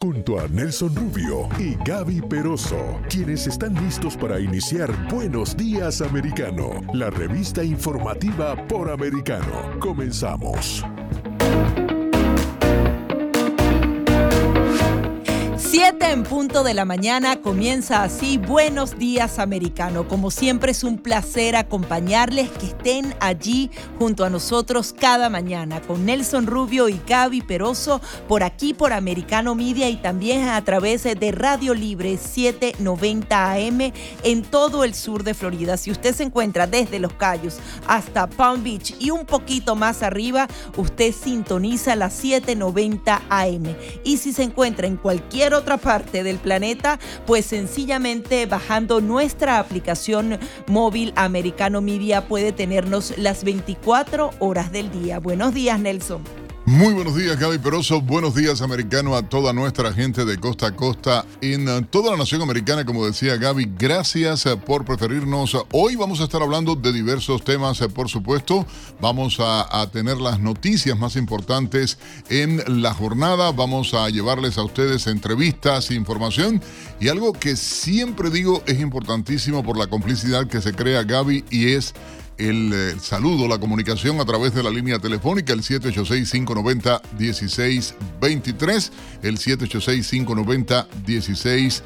Junto a Nelson Rubio y Gaby Peroso, quienes están listos para iniciar Buenos Días Americano, la revista informativa por americano. Comenzamos. 7 en punto de la mañana comienza así Buenos días americano. Como siempre es un placer acompañarles que estén allí junto a nosotros cada mañana con Nelson Rubio y Gaby Peroso por aquí por Americano Media y también a través de Radio Libre 790 AM en todo el sur de Florida. Si usted se encuentra desde Los Cayos hasta Palm Beach y un poquito más arriba, usted sintoniza la 790 AM. Y si se encuentra en cualquier otra parte del planeta, pues sencillamente bajando nuestra aplicación móvil Americano Media puede tenernos las 24 horas del día. Buenos días, Nelson. Muy buenos días, Gaby Peroso. Buenos días, americano, a toda nuestra gente de costa a costa en eh, toda la nación americana. Como decía Gaby, gracias eh, por preferirnos. Hoy vamos a estar hablando de diversos temas, eh, por supuesto. Vamos a, a tener las noticias más importantes en la jornada. Vamos a llevarles a ustedes entrevistas, información y algo que siempre digo es importantísimo por la complicidad que se crea, Gaby, y es el, eh, saludo, la comunicación a través de la línea telefónica, el 786-590-1623, el 786-590-1623.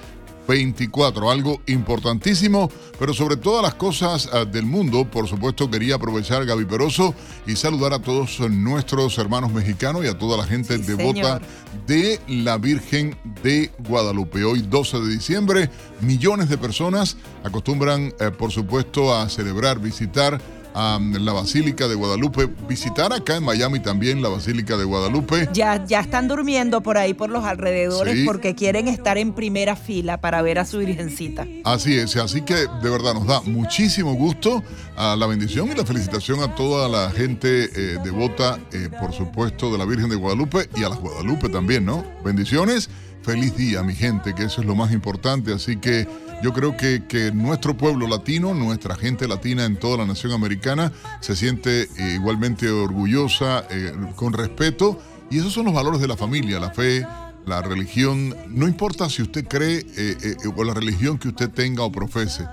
24, algo importantísimo, pero sobre todas las cosas uh, del mundo, por supuesto quería aprovechar Gaby Peroso y saludar a todos nuestros hermanos mexicanos y a toda la gente Sí, devota señor. de la Virgen de Guadalupe. Hoy 12 de diciembre, millones de personas acostumbran, eh, por supuesto, a celebrar, visitar a la Basílica de Guadalupe, visitar acá en Miami también la Basílica de Guadalupe. Ya, ya están durmiendo por ahí, por los alrededores, Sí. porque quieren estar en primera fila para ver a su virgencita. Así es, así que de verdad nos da muchísimo gusto a la bendición y la felicitación a toda la gente eh, devota, eh, por supuesto, de la Virgen de Guadalupe y a las Guadalupe también, ¿no? Bendiciones, feliz día, mi gente, que eso es lo más importante, así que yo creo que, que nuestro pueblo latino, nuestra gente latina en toda la nación americana, se siente eh, igualmente orgullosa, eh, con respeto, y esos son los valores de la familia, la fe, la religión, no importa si usted cree eh, eh, o la religión que usted tenga o profese,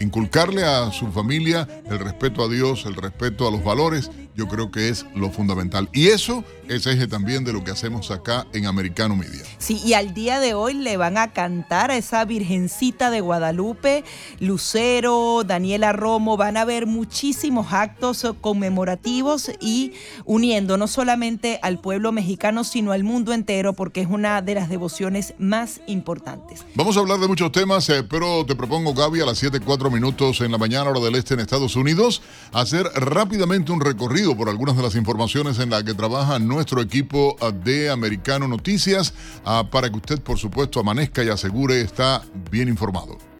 inculcarle a su familia el respeto a Dios, el respeto a los valores, yo creo que es lo fundamental. Y eso es eje también de lo que hacemos acá en Americano Media. Sí, y al día de hoy le van a cantar a esa Virgencita de Guadalupe, Lucero, Daniela Romo, van a haber muchísimos actos conmemorativos y uniendo no solamente al pueblo mexicano, sino al mundo entero, porque es una de las devociones más importantes. Vamos a hablar de muchos temas, eh, pero te propongo, Gaby, a las 7.4 minutos en la mañana, hora del este en Estados Unidos, hacer rápidamente un recorrido por algunas de las informaciones en las que trabaja nuestro equipo de Americano Noticias, ah, para que usted, por supuesto, amanezca y asegure está bien informado.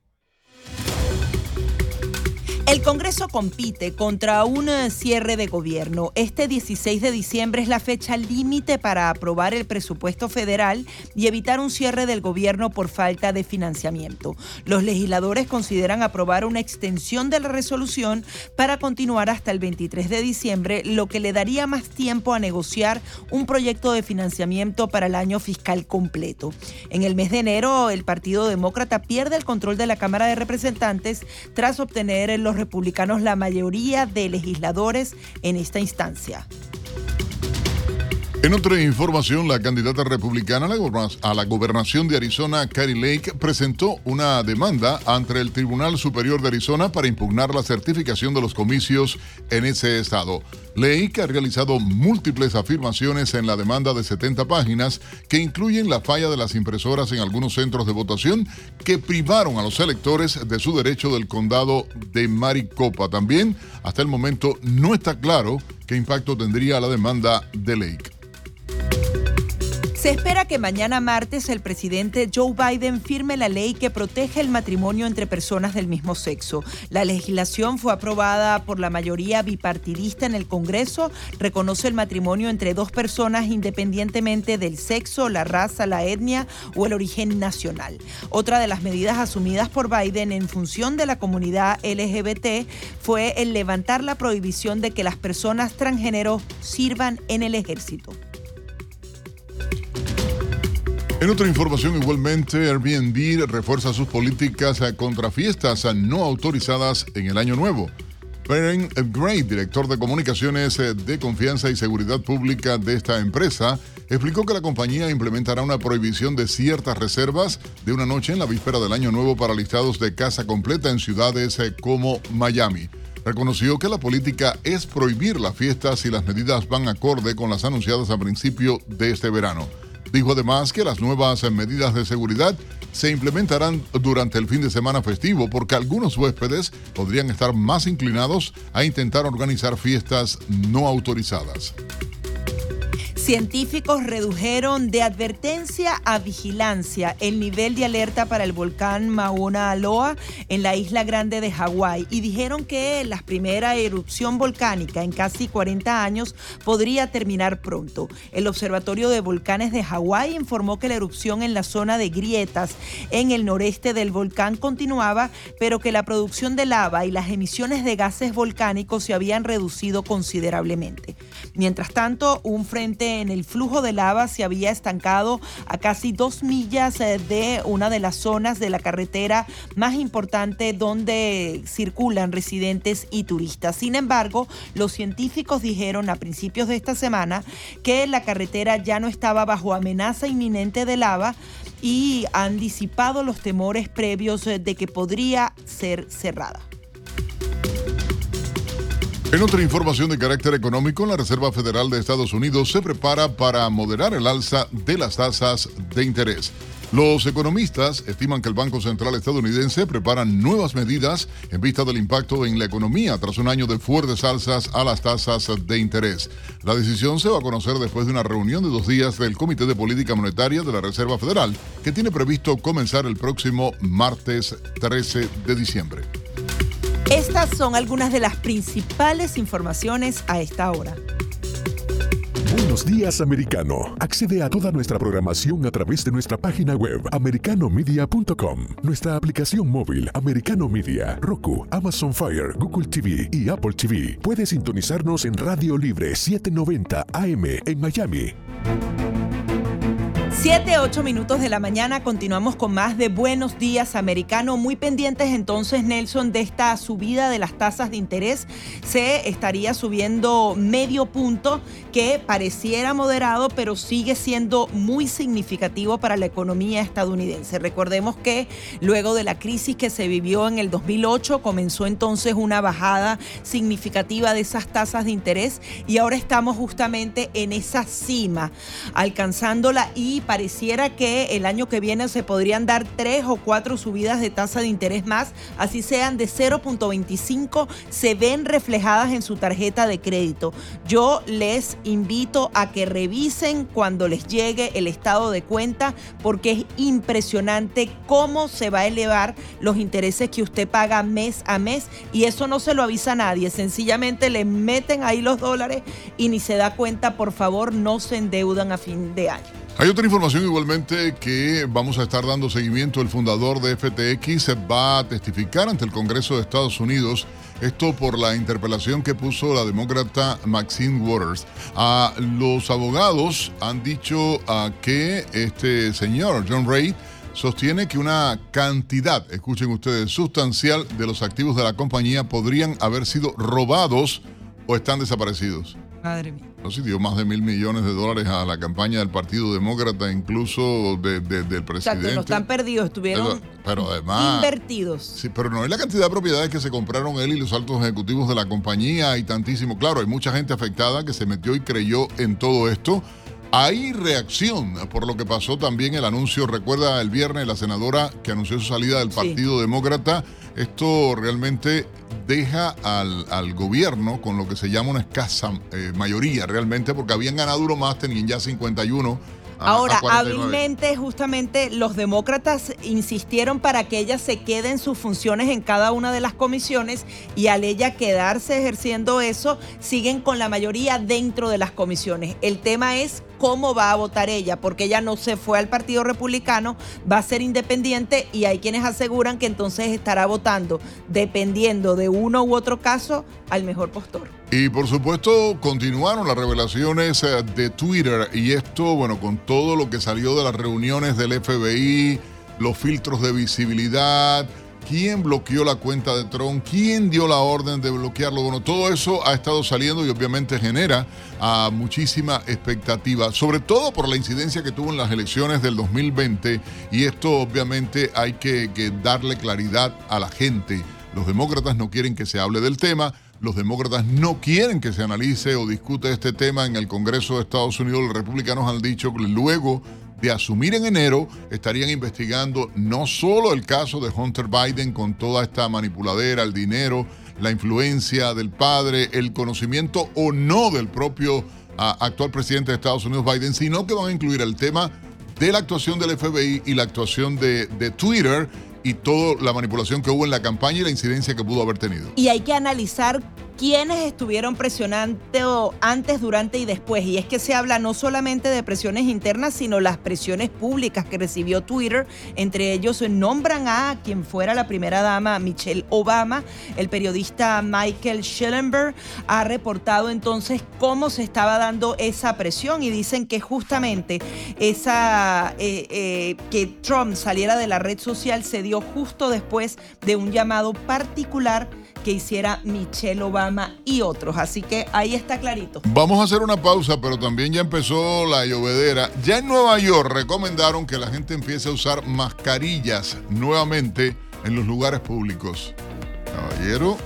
El Congreso compite contra un eh, cierre de gobierno. Este 16 de diciembre es la fecha límite para aprobar el presupuesto federal y evitar un cierre del gobierno por falta de financiamiento. Los legisladores consideran aprobar una extensión de la resolución para continuar hasta el 23 de diciembre, lo que le daría más tiempo a negociar un proyecto de financiamiento para el año fiscal completo. En el mes de enero, el Partido Demócrata pierde el control de la Cámara de Representantes tras obtener en los republicanos la mayoría de legisladores en esta instancia. En otra información, la candidata republicana a la, gobernación de Arizona, Carrie Lake, presentó una demanda ante el Tribunal Superior de Arizona para impugnar la certificación de los comicios en ese estado. Lake ha realizado múltiples afirmaciones en la demanda de 70 páginas que incluyen la falla de las impresoras en algunos centros de votación que privaron a los electores de su derecho del condado de Maricopa. También, hasta el momento, no está claro qué impacto tendría la demanda de Lake. Se espera que mañana martes el presidente Joe Biden firme la ley que protege el matrimonio entre personas del mismo sexo. La legislación fue aprobada por la mayoría bipartidista en el Congreso, reconoce el matrimonio entre dos personas independientemente del sexo, la raza, la etnia o el origen nacional. Otra de las medidas asumidas por Biden en función de la comunidad LGBT fue el levantar la prohibición de que las personas transgénero sirvan en el ejército. En otra información, igualmente, Airbnb refuerza sus políticas contra fiestas no autorizadas en el año nuevo. Perrin Gray, director de comunicaciones de confianza y seguridad pública de esta empresa, explicó que la compañía implementará una prohibición de ciertas reservas de una noche en la víspera del año nuevo para listados de casa completa en ciudades como Miami. Reconoció que la política es prohibir las fiestas y las medidas van acorde con las anunciadas a principio de este verano. Dijo además que las nuevas medidas de seguridad se implementarán durante el fin de semana festivo porque algunos huéspedes podrían estar más inclinados a intentar organizar fiestas no autorizadas. Científicos redujeron de advertencia a vigilancia el nivel de alerta para el volcán Mauna Loa en la isla grande de Hawái y dijeron que la primera erupción volcánica en casi 40 años podría terminar pronto. El Observatorio de Volcanes de Hawái informó que la erupción en la zona de grietas en el noreste del volcán continuaba, pero que la producción de lava y las emisiones de gases volcánicos se habían reducido considerablemente. Mientras tanto, un frente en el flujo de lava se había estancado a casi dos millas eh, de una de las zonas de la carretera más importante donde circulan residentes y turistas. Sin embargo, los científicos dijeron a principios de esta semana que la carretera ya no estaba bajo amenaza inminente de lava y han disipado los temores previos eh, de que podría ser cerrada. En otra información de carácter económico, la Reserva Federal de Estados Unidos se prepara para moderar el alza de las tasas de interés. Los economistas estiman que el Banco Central estadounidense prepara nuevas medidas en vista del impacto en la economía tras un año de fuertes alzas a las tasas de interés. La decisión se va a conocer después de una reunión de dos días del Comité de Política Monetaria de la Reserva Federal, que tiene previsto comenzar el próximo martes 13 de diciembre. Estas son algunas de las principales informaciones a esta hora. Buenos días, americano. Accede a toda nuestra programación a través de nuestra página web, americanomedia.com, nuestra aplicación móvil, Americano Media, Roku, Amazon Fire, Google TV y Apple TV. Puedes sintonizarnos en Radio Libre 790 AM en Miami. 7, 8 minutos de la mañana, continuamos con más de Buenos Días Americano. Muy pendientes entonces, Nelson, de esta subida de las tasas de interés. Se estaría subiendo medio punto, que pareciera moderado, pero sigue siendo muy significativo para la economía estadounidense. Recordemos que luego de la crisis que se vivió en el 2008, comenzó entonces una bajada significativa de esas tasas de interés y ahora estamos justamente en esa cima, alcanzándola y pareciera que el año que viene se podrían dar tres o cuatro subidas de tasa de interés más, así sean de 0.25, se ven reflejadas en su tarjeta de crédito. Yo les invito a que revisen cuando les llegue el estado de cuenta porque es impresionante cómo se va a elevar los intereses que usted paga mes a mes y eso no se lo avisa a nadie, sencillamente le meten ahí los dólares y ni se da cuenta, por favor, no se endeudan a fin de año. Hay otra información igualmente que vamos a estar dando seguimiento. El fundador de FTX va a testificar ante el Congreso de Estados Unidos. Esto por la interpelación que puso la demócrata Maxine Waters. A los abogados han dicho que este señor, John Ray, sostiene que una cantidad, escuchen ustedes, sustancial de los activos de la compañía podrían haber sido robados o están desaparecidos. Madre mía. No sé, dio más de mil millones de dólares a la campaña del Partido Demócrata, incluso del presidente. O sea, que no están perdidos, estuvieron pero, además, invertidos. Sí, pero no es la cantidad de propiedades que se compraron él y los altos ejecutivos de la compañía y tantísimo. Claro, hay mucha gente afectada que se metió y creyó en todo esto. Hay reacción por lo que pasó también el anuncio, recuerda el viernes la senadora que anunció su salida del Partido Demócrata. Esto realmente deja al, gobierno con lo que se llama una escasa eh, mayoría realmente, porque habían ganado uno más, tenían ya 51 Ahora, hábilmente, justamente los demócratas insistieron para que ella se quede en sus funciones en cada una de las comisiones y al ella quedarse ejerciendo eso, siguen con la mayoría dentro de las comisiones. El tema es cómo va a votar ella, porque ella no se fue al Partido Republicano, va a ser independiente y hay quienes aseguran que entonces estará votando, dependiendo de uno u otro caso, al mejor postor. Y por supuesto continuaron las revelaciones eh, de Twitter y esto, bueno, con todo lo que salió de las reuniones del FBI, los filtros de visibilidad, quién bloqueó la cuenta de Trump, quién dio la orden de bloquearlo. Bueno, todo eso ha estado saliendo y obviamente genera ah, muchísima expectativa, sobre todo por la incidencia que tuvo en las elecciones del 2020 y esto obviamente hay que darle claridad a la gente. Los demócratas no quieren que se hable del tema. Los demócratas no quieren que se analice o discute este tema en el Congreso de Estados Unidos. Los republicanos han dicho que luego de asumir en enero, estarían investigando no solo el caso de Hunter Biden con toda esta manipuladera, el dinero, la influencia del padre, el conocimiento o no del propio ah, actual presidente de Estados Unidos, Biden, sino que van a incluir el tema de la actuación del FBI y la actuación de, de Twitter y toda la manipulación que hubo en la campaña y la incidencia que pudo haber tenido. Y hay que analizar quiénes estuvieron presionando antes, durante y después. Y es que se habla no solamente de presiones internas, sino las presiones públicas que recibió Twitter. Entre ellos nombran a quien fuera la primera dama, Michelle Obama. El periodista Michael Schellenberg ha reportado entonces cómo se estaba dando esa presión y dicen que justamente esa eh, eh, que Trump saliera de la red social se dio justo después de un llamado particular que hiciera Michelle Obama y otros. Así que ahí está clarito. Vamos a hacer una pausa, pero también ya empezó la llovedera. Ya en Nueva York recomendaron que la gente empiece a usar mascarillas nuevamente en los lugares públicos. Caballero.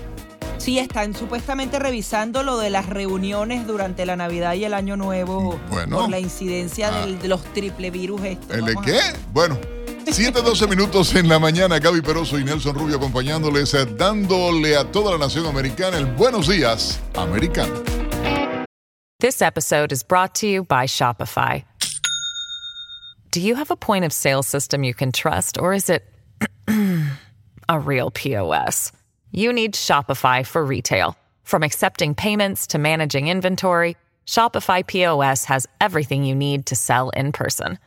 Sí, están supuestamente revisando lo de las reuniones durante la Navidad y el Año Nuevo bueno, por la incidencia ah. de los triple virus. ¿El de qué? Bueno. 7-12 minutos en la mañana, Gaby Peroso y Nelson Rubio acompañándoles, eh, dándole a toda la nación americana el buenos días, americano. This episode is brought to you by Shopify. Do you have a point of sale system you can trust, or is it a real POS? You need Shopify for retail. From accepting payments to managing inventory, Shopify POS has everything you need to sell in person.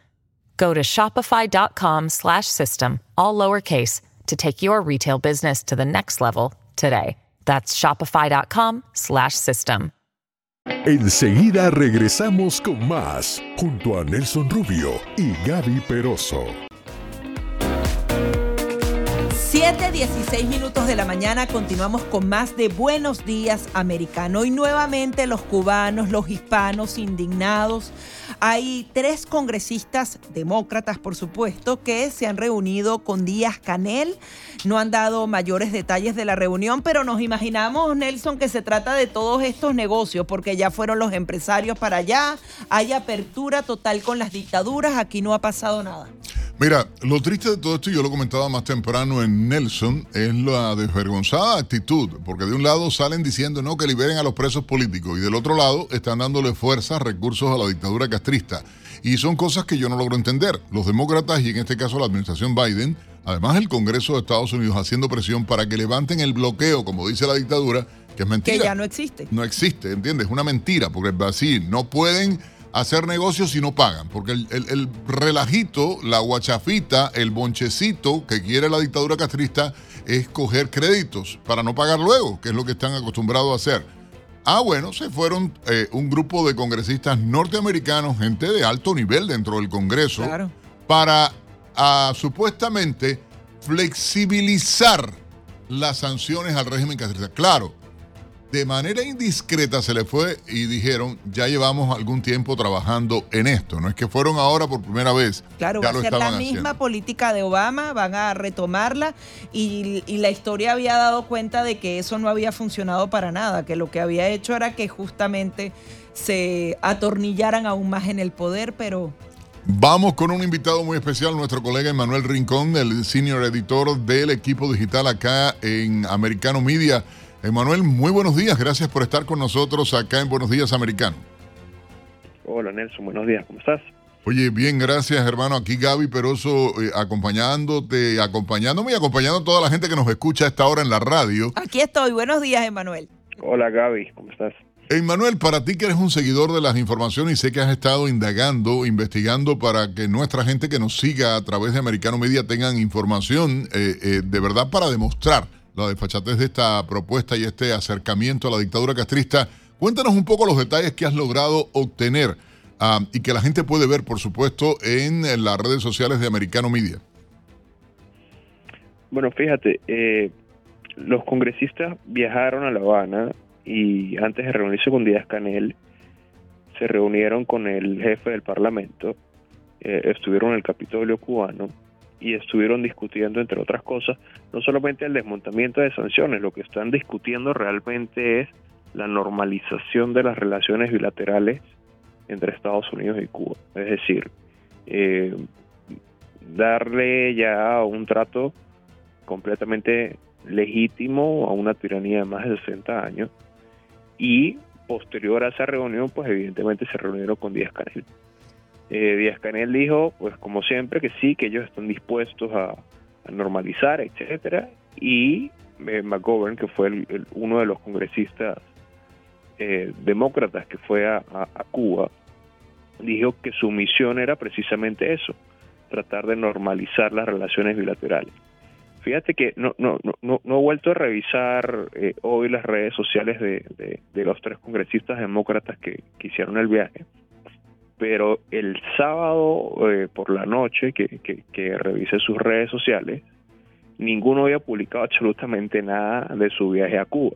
Go to shopify.com slash system, all lowercase, to take your retail business to the next level today. That's shopify.com slash system. Enseguida regresamos con más, junto a Nelson Rubio y Gaby Peroso. 7:16 minutos de la mañana continuamos con más de Buenos Días Americano y nuevamente los cubanos, los hispanos indignados. Hay tres congresistas demócratas, por supuesto, que se han reunido con Díaz Canel. No han dado mayores detalles de la reunión, pero nos imaginamos, Nelson, que se trata de todos estos negocios, porque ya fueron los empresarios para allá, hay apertura total con las dictaduras, aquí no ha pasado nada. Mira, lo triste de todo esto, y yo lo comentaba más temprano en Nelson, es la desvergonzada actitud, porque de un lado salen diciendo no que liberen a los presos políticos y del otro lado están dándole fuerza, recursos a la dictadura castrista. Y son cosas que yo no logro entender. Los demócratas y en este caso la administración Biden, además el Congreso de Estados Unidos haciendo presión para que levanten el bloqueo, como dice la dictadura, que es mentira. Que ya no existe. No existe, ¿entiendes? Es una mentira, porque así no pueden hacer negocios si no pagan. Porque el, relajito, la guachafita, el bonchecito que quiere la dictadura castrista es coger créditos para no pagar luego, que es lo que están acostumbrados a hacer. Ah, bueno, se fueron eh, un grupo de congresistas norteamericanos, gente de alto nivel dentro del Congreso, para ah, supuestamente flexibilizar las sanciones al régimen castrista. Claro, de manera indiscreta se le fue y dijeron, ya llevamos algún tiempo trabajando en esto, no es que fueron ahora por primera vez. Claro, va a ser la misma política de Obama, van a retomarla y, y, la historia había dado cuenta de que eso no había funcionado para nada, que lo que había hecho era que justamente se atornillaran aún más en el poder, pero... Vamos con un invitado muy especial, nuestro colega Emanuel Rincón, el senior editor del equipo digital acá en Americano Media. Emanuel, muy buenos días. Gracias por estar con nosotros acá en Buenos Días Americano. Hola Nelson, buenos días. ¿Cómo estás? Oye, bien, gracias hermano. Aquí Gaby Peroso eh, acompañándote, acompañándome y acompañando a toda la gente que nos escucha a esta hora en la radio. Aquí estoy. Buenos días, Emanuel. Hola Gaby, ¿cómo estás? Emanuel, para ti que eres un seguidor de las informaciones y sé que has estado indagando, investigando para que nuestra gente que nos siga a través de Americano Media tengan información eh, eh, de verdad para demostrar la desfachatez de esta propuesta y este acercamiento a la dictadura castrista. Cuéntanos un poco los detalles que has logrado obtener ah, y que la gente puede ver, por supuesto, en, las redes sociales de Americano Media. Bueno, fíjate, eh, los congresistas viajaron a La Habana y antes de reunirse con Díaz Canel, se reunieron con el jefe del Parlamento, eh, estuvieron en el Capitolio cubano y estuvieron discutiendo, entre otras cosas, no solamente el desmontamiento de sanciones, lo que están discutiendo realmente es la normalización de las relaciones bilaterales entre Estados Unidos y Cuba. Es decir, eh, darle ya un trato completamente legítimo a una tiranía de más de 60 años y posterior a esa reunión, pues evidentemente se reunieron con Díaz Canel. Eh, Díaz Canel dijo, pues como siempre, que sí, que ellos están dispuestos a, normalizar, etcétera, y eh, McGovern, que fue uno de los congresistas eh, demócratas que fue a, Cuba, dijo que su misión era precisamente eso, tratar de normalizar las relaciones bilaterales. Fíjate que no, no, no, no he vuelto a revisar eh, hoy las redes sociales de, de, los tres congresistas demócratas que, hicieron el viaje, pero el sábado eh, por la noche que, que, revisé sus redes sociales, ninguno había publicado absolutamente nada de su viaje a Cuba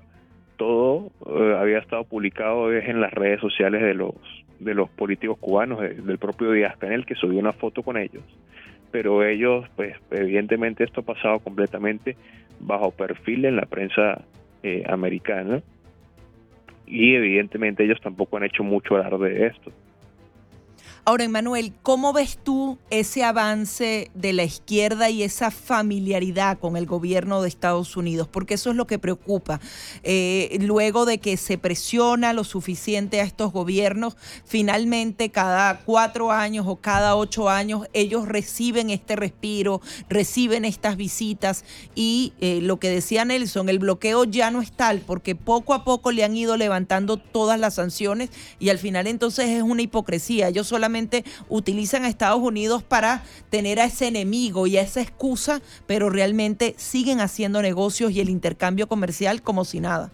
todo eh, había estado publicado en las redes sociales de los de los políticos cubanos, del propio Díaz Canel, que subió una foto con ellos. Pero ellos, pues evidentemente esto ha pasado completamente bajo perfil en la prensa eh, americana y evidentemente ellos tampoco han hecho mucho alarde de esto. Ahora, Emanuel, ¿cómo ves tú ese avance de la izquierda y esa familiaridad con el gobierno de Estados Unidos? Porque eso es lo que preocupa. Eh, luego de que se presiona lo suficiente a estos gobiernos, finalmente cada cuatro años o cada ocho años ellos reciben este respiro, reciben estas visitas y eh, lo que decía Nelson, el bloqueo ya no es tal porque poco a poco le han ido levantando todas las sanciones y al final entonces es una hipocresía. Ellos solamente utilizan a Estados Unidos para tener a ese enemigo y a esa excusa, pero realmente siguen haciendo negocios y el intercambio comercial como si nada.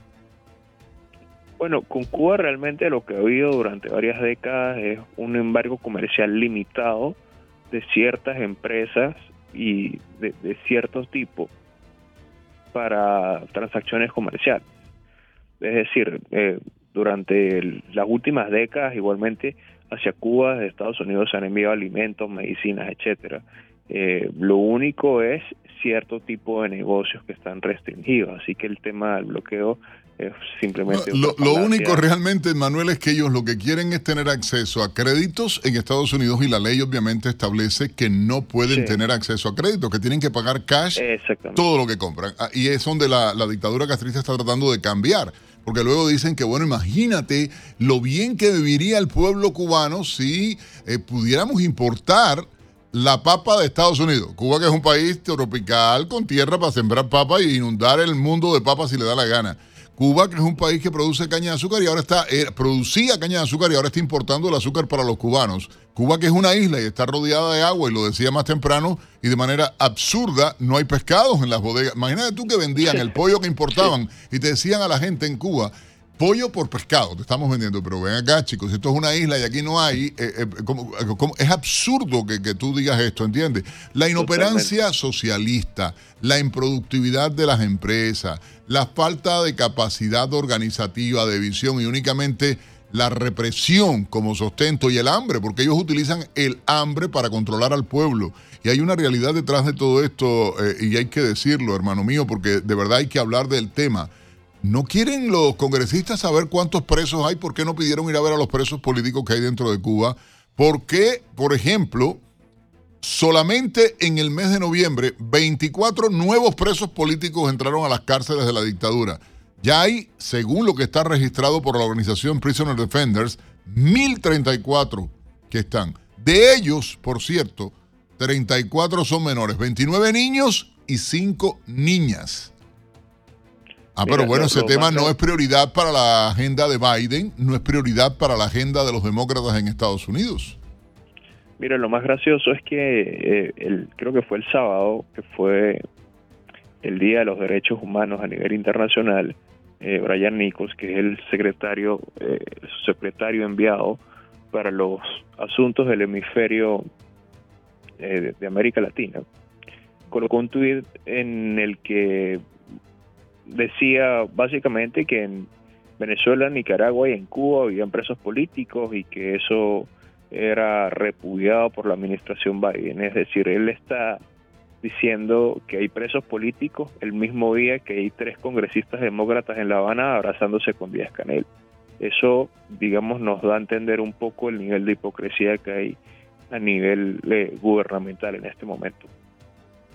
Bueno, con Cuba realmente lo que ha habido durante varias décadas es un embargo comercial limitado de ciertas empresas y de, cierto tipo para transacciones comerciales. Es decir, eh, durante las últimas décadas igualmente hacia Cuba de Estados Unidos se han enviado alimentos, medicinas, etcétera. Eh, lo único es cierto tipo de negocios que están restringidos, así que el tema del bloqueo es simplemente... lo, único realmente, Manuel, es que ellos lo que quieren es tener acceso a créditos en Estados Unidos y la ley obviamente establece que no pueden tener acceso a créditos, que tienen que pagar cash todo lo que compran. Ah, y es donde la, la dictadura castrista está tratando de cambiar porque luego dicen que, bueno, imagínate lo bien que viviría el pueblo cubano si eh, pudiéramos importar la papa de Estados Unidos. Cuba que es un país tropical con tierra para sembrar papa y inundar el mundo de papas si le da la gana. Cuba, que es un país que produce caña de azúcar y ahora está, eh, producía caña de azúcar y ahora está importando el azúcar para los cubanos. Cuba, que es una isla y está rodeada de agua, y lo decía más temprano, y de manera absurda, no hay pescados en las bodegas. Imagínate tú que vendían el pollo que importaban y te decían a la gente en Cuba, pollo por pescado te estamos vendiendo, pero ven acá, chicos, esto es una isla y aquí no hay, eh, eh, es absurdo que, que, tú digas esto, ¿entiendes? La inoperancia socialista, la improductividad de las empresas, la falta de capacidad organizativa, de visión y únicamente la represión como sostento y el hambre, porque ellos utilizan el hambre para controlar al pueblo. Y hay una realidad detrás de todo esto, eh, y hay que decirlo, hermano mío, porque de verdad hay que hablar del tema. ¿No quieren los congresistas saber cuántos presos hay? ¿Por qué no pidieron ir a ver a los presos políticos que hay dentro de Cuba? ¿Por qué, por ejemplo, solamente en el mes de noviembre 24 nuevos presos políticos entraron a las cárceles de la dictadura? Ya hay, según lo que está registrado por la organización Prisoner Defenders, 1034 que están. De ellos, por cierto, 34 son menores, 29 niños y 5 niñas. Ah, pero bueno, ese tema no es prioridad para la agenda de Biden, no es prioridad para la agenda de los demócratas en Estados Unidos. Mira, lo más gracioso es que eh, el, creo que fue el sábado, que fue el Día de los Derechos Humanos a nivel internacional, eh, Brian Nichols, que es el secretario, eh, secretario enviado para los asuntos del hemisferio de, de América Latina, colocó un tuit en el que decía básicamente que en Venezuela, Nicaragua y en Cuba habían presos políticos y que eso era repudiado por la administración Biden. Es decir, él está diciendo que hay presos políticos el mismo día que hay tres congresistas demócratas en La Habana abrazándose con Díaz Canel. Eso, digamos, nos da a entender un poco el nivel de hipocresía que hay a nivel eh, gubernamental en este momento.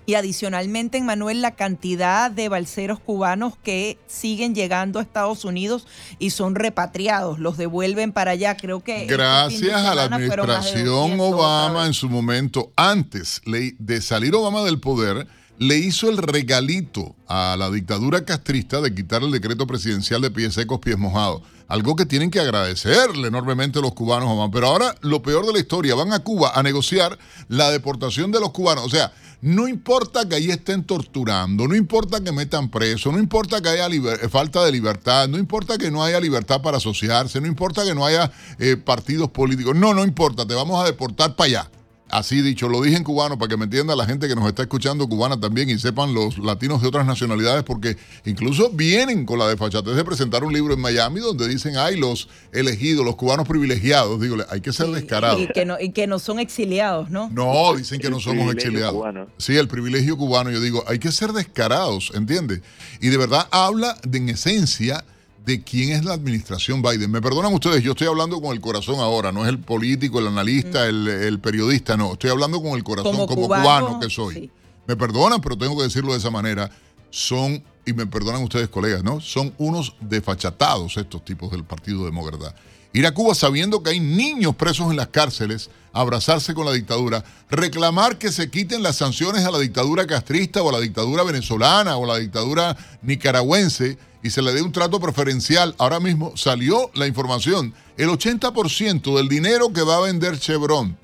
Y adicionalmente, en Manuel, la cantidad de balseros cubanos que siguen llegando a Estados Unidos y son repatriados, los devuelven para allá. Creo que. Este Gracias a la administración Obama en su momento, antes de salir Obama del poder, le hizo el regalito a la dictadura castrista de quitar el decreto presidencial de pies secos, pies mojados. Algo que tienen que agradecerle enormemente los cubanos. Pero ahora, lo peor de la historia, van a Cuba a negociar la deportación de los cubanos. O sea, no importa que ahí estén torturando, no importa que metan preso, no importa que haya falta de libertad, no importa que no haya libertad para asociarse, no importa que no haya eh, partidos políticos. No, no importa, te vamos a deportar para allá. Así dicho, lo dije en cubano para que me entienda la gente que nos está escuchando cubana también y sepan los latinos de otras nacionalidades, porque incluso vienen con la desfachatez de presentar un libro en Miami donde dicen, ay, los elegidos, los cubanos privilegiados. Digo, hay que ser descarados. Y que, no, y que no son exiliados, ¿no? No, dicen que no somos exiliados. Sí, el privilegio cubano. Yo digo, hay que ser descarados, ¿entiendes? Y de verdad habla de, en esencia de quién es la administración Biden. Me perdonan ustedes, yo estoy hablando con el corazón ahora, no es el político, el analista, el, periodista, no, estoy hablando con el corazón como, cubano, que soy. Me perdonan, pero tengo que decirlo de esa manera. Son, y me perdonan ustedes colegas, ¿no? Son unos desfachatados estos tipos del Partido Demócrata. Ir a Cuba sabiendo que hay niños presos en las cárceles, abrazarse con la dictadura, reclamar que se quiten las sanciones a la dictadura castrista o a la dictadura venezolana o a la dictadura nicaragüense y se le dé un trato preferencial. Ahora mismo salió la información. El 80% del dinero que va a vender Chevron,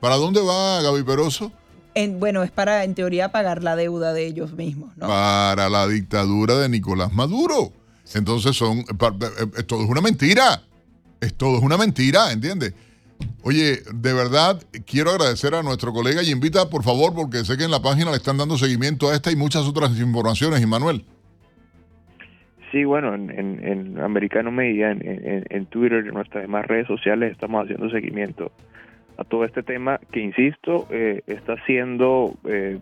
¿para dónde va Gaby Peroso? En, bueno, es para, en teoría, pagar la deuda de ellos mismos, ¿no? Para la dictadura de Nicolás Maduro. Entonces son, eh, eh, todo es una mentira. Es todo es una mentira, ¿entiendes? Oye, de verdad quiero agradecer a nuestro colega y invita, por favor, porque sé que en la página le están dando seguimiento a esta y muchas otras informaciones, Immanuel. Sí, bueno, en, en, Americano Media, en, en, Twitter, en nuestras demás redes sociales, estamos haciendo seguimiento a todo este tema que, insisto, eh, está siendo, eh,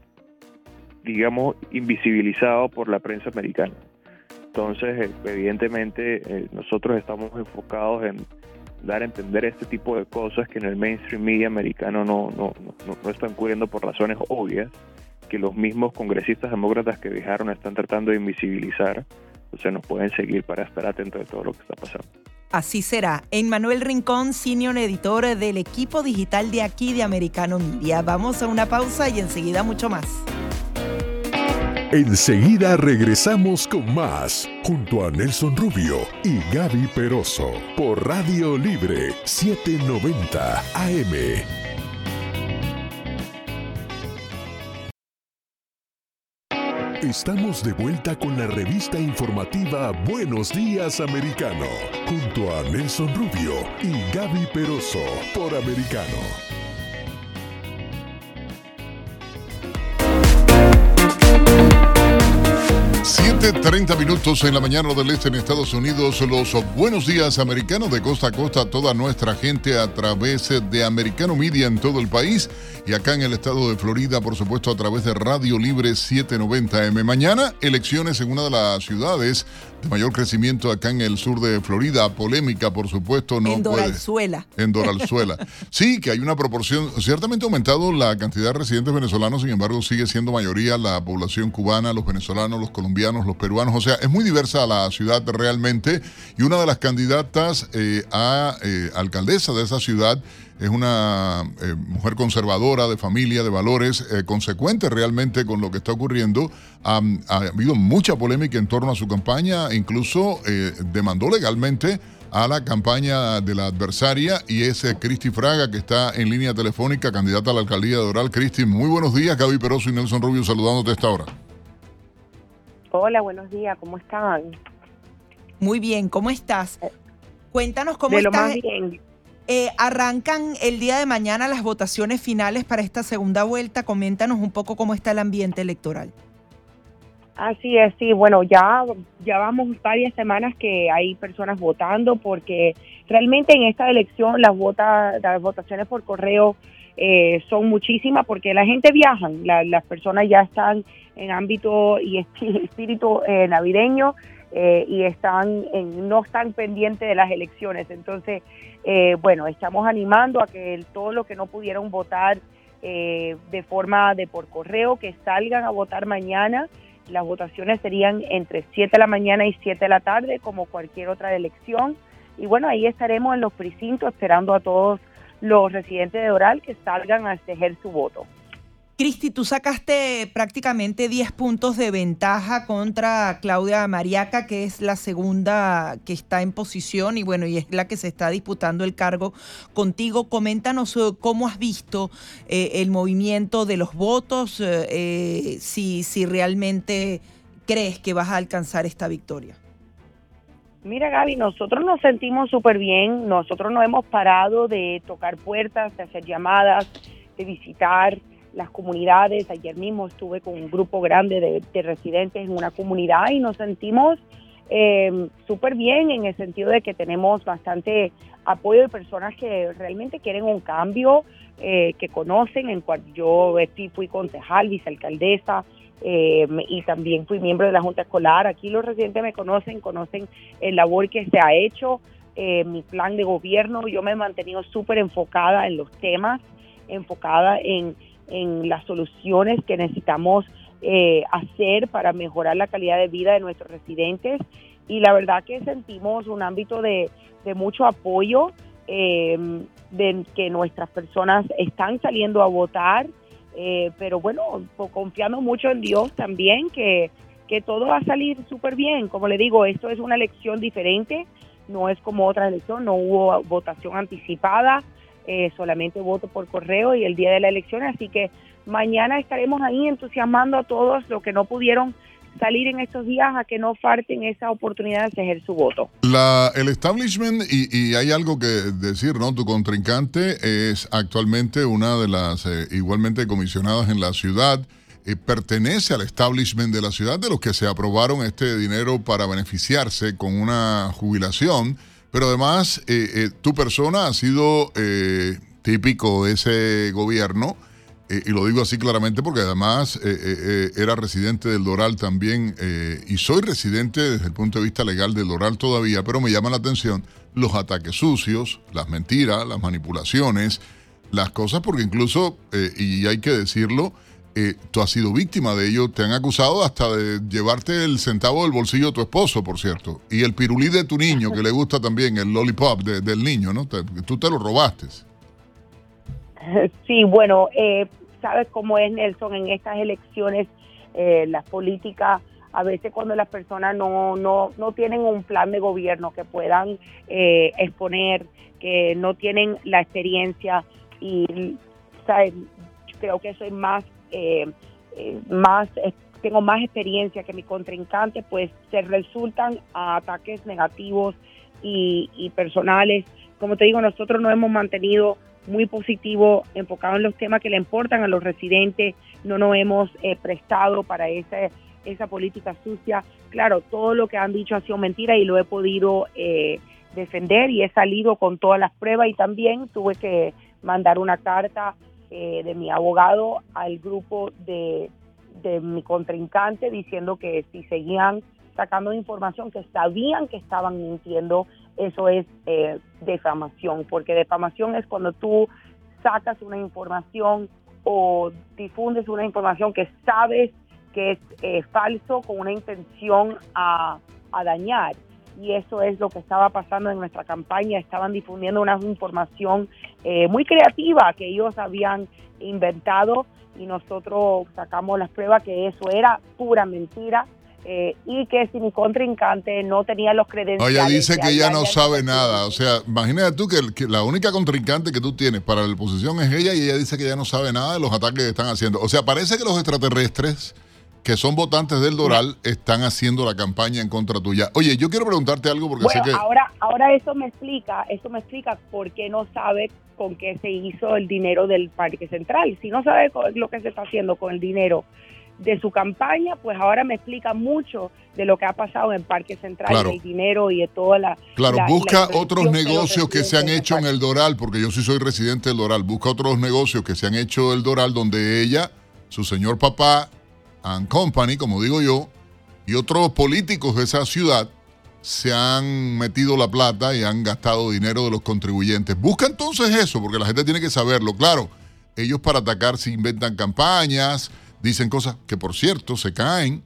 digamos, invisibilizado por la prensa americana. Entonces, evidentemente, eh, nosotros estamos enfocados en dar a entender este tipo de cosas que en el mainstream media americano no, no, no, no están cubriendo por razones obvias, que los mismos congresistas demócratas que dejaron están tratando de invisibilizar entonces nos pueden seguir para estar atentos de todo lo que está pasando. Así será. En Manuel Rincón, senior editor del equipo digital de aquí de Americano Media. Vamos a una pausa y enseguida mucho más. Enseguida regresamos con más, junto a Nelson Rubio y Gaby Peroso, por Radio Libre 790 AM. Estamos de vuelta con la revista informativa Buenos Días Americano, junto a Nelson Rubio y Gaby Peroso por Americano. 7.30 minutos en la mañana del este en Estados Unidos. Los buenos días americanos de costa a costa toda nuestra gente a través de Americano Media en todo el país y acá en el estado de Florida, por supuesto, a través de Radio Libre 790M. Mañana, elecciones en una de las ciudades de mayor crecimiento acá en el sur de Florida. Polémica, por supuesto, no En Doralzuela. En Doralzuela. sí, que hay una proporción, ciertamente ha aumentado la cantidad de residentes venezolanos, sin embargo, sigue siendo mayoría la población cubana, los venezolanos, los colombianos, los los peruanos. O sea, es muy diversa la ciudad realmente y una de las candidatas eh, a eh, alcaldesa de esa ciudad es una eh, mujer conservadora, de familia, de valores, consecuente realmente con lo que está ocurriendo. ha habido mucha polémica en torno a su campaña, incluso demandó legalmente a la campaña de la adversaria y es Cristi Fraga que está en línea telefónica, candidata a la alcaldía de Doral. Cristi, muy buenos días. Gaby Peroso y Nelson Rubio saludándote a esta hora. Hola, buenos días, ¿cómo están? Muy bien, ¿cómo estás? Eh, Cuéntanos cómo de estás. bien. Eh, arrancan el día de mañana las votaciones finales para esta segunda vuelta. Coméntanos un poco cómo está el ambiente electoral. Así es, sí, bueno, ya, ya vamos varias semanas que hay personas votando porque realmente en esta elección las, vota, las votaciones por correo eh, son muchísimas porque la gente viaja, las personas ya están en ámbito y espíritu eh, navideño eh, y están no están pendientes de las elecciones. Entonces, bueno, estamos animando a que todo lo que no pudieron votar de forma de por correo, que salgan a votar mañana. Las votaciones serían entre 7 de la mañana y 7 de la tarde, como cualquier otra elección. Y bueno, ahí estaremos en los precintos esperando a todos los residentes de Oral que salgan a ejercer su voto. Cristi, tú sacaste prácticamente 10 puntos de ventaja contra Claudia Mariaca, que es la segunda que está en posición y bueno, y es la que se está disputando el cargo contigo. Coméntanos eh, cómo has visto eh, el movimiento de los votos, eh, si, si realmente crees que vas a alcanzar esta victoria. Mira Gaby, nosotros nos sentimos súper bien, nosotros no hemos parado de tocar puertas, de hacer llamadas, de visitar las comunidades. Ayer mismo estuve con un grupo grande de, residentes en una comunidad y nos sentimos eh, súper bien en el sentido de que tenemos bastante apoyo de personas que realmente quieren un cambio, eh, que conocen, en cual yo fui concejal, vicealcaldesa, eh, y también fui miembro de la Junta Escolar. Aquí los residentes me conocen, conocen el labor que se ha hecho, eh, mi plan de gobierno. Yo me he mantenido súper enfocada en los temas, enfocada en, en las soluciones que necesitamos eh, hacer para mejorar la calidad de vida de nuestros residentes. Y la verdad que sentimos un ámbito de, de mucho apoyo, de que nuestras personas están saliendo a votar eh, pero bueno, confiando mucho en Dios también, que, que todo va a salir súper bien. Como le digo, esto es una elección diferente, no es como otra elección, no hubo votación anticipada, eh, solamente voto por correo y el día de la elección, así que mañana estaremos ahí entusiasmando a todos los que no pudieron salir en estos días a que no falten esa oportunidad de ejercer su voto. La, el establishment, y, hay algo que decir, ¿no? Tu contrincante es actualmente una de las eh, igualmente comisionadas en la ciudad. Eh, pertenece al establishment de la ciudad de los que se aprobaron este dinero para beneficiarse con una jubilación, pero además eh, tu persona ha sido típico de ese gobierno eh, y lo digo así claramente porque además eh, eh, era residente del Doral también, y soy residente desde el punto de vista legal del Doral todavía, pero me llama la atención los ataques sucios, las mentiras, las manipulaciones, las cosas, porque incluso, y hay que decirlo, tú has sido víctima de ello, te han acusado hasta de llevarte el centavo del bolsillo de tu esposo, por cierto, y el pirulí de tu niño, que le gusta también, el lollipop del niño, ¿no? tú te lo robaste. Sí, bueno, eh, sabes cómo es Nelson en estas elecciones, eh, las políticas, a veces cuando las personas no, no, no tienen un plan de gobierno que puedan eh, exponer, que no tienen la experiencia y ¿sabes? creo que soy más, eh, más tengo más experiencia que mi contrincante, pues se resultan ataques negativos y, personales. Como te digo, nosotros no hemos mantenido muy positivo, enfocado en los temas que le importan a los residentes. No nos hemos eh, prestado para esa, esa política sucia. Claro, todo lo que han dicho ha sido mentira y lo he podido eh, defender y he salido con todas las pruebas y también tuve que mandar una carta eh, de mi abogado al grupo de, de mi contrincante diciendo que si seguían sacando información que sabían que estaban mintiendo, eso es eh, defamación, porque defamación es cuando tú sacas una información o difundes una información que sabes que es eh, falso con una intención a, a dañar y eso es lo que estaba pasando en nuestra campaña. Estaban difundiendo una información eh, muy creativa que ellos habían inventado y nosotros sacamos las pruebas que eso era pura mentira. Eh, y que si mi contrincante no tenía los credenciales. Ella dice que ella no sabe nada. O sea, imagínate tú que, que, la única contrincante que tú tienes para la oposición es ella y ella dice que ella no sabe nada de los ataques que están haciendo. O sea, parece que los extraterrestres que son votantes del Doral están haciendo la campaña en contra tuya. Oye, yo quiero preguntarte algo porque bueno, sé que... Ahora, ahora eso me explica, eso me explica por qué no sabe con qué se hizo el dinero del Parque Central. Si no sabe lo que se está haciendo con el dinero de su campaña, pues ahora me explica mucho de lo que ha pasado en el Parque Central, Claro. del dinero y de toda la... Claro, la- busca la otros negocios que se han hecho en el Doral, porque yo sí soy residente del Doral. Busca otros negocios que se han hecho del Doral donde ella, su señor papá, and company, como digo yo, y otros políticos de esa ciudad se han metido la plata y han gastado dinero de los contribuyentes. Busca entonces eso, porque la gente tiene que saberlo. Claro, ellos para atacar se inventan campañas, dicen cosas que por cierto se caen,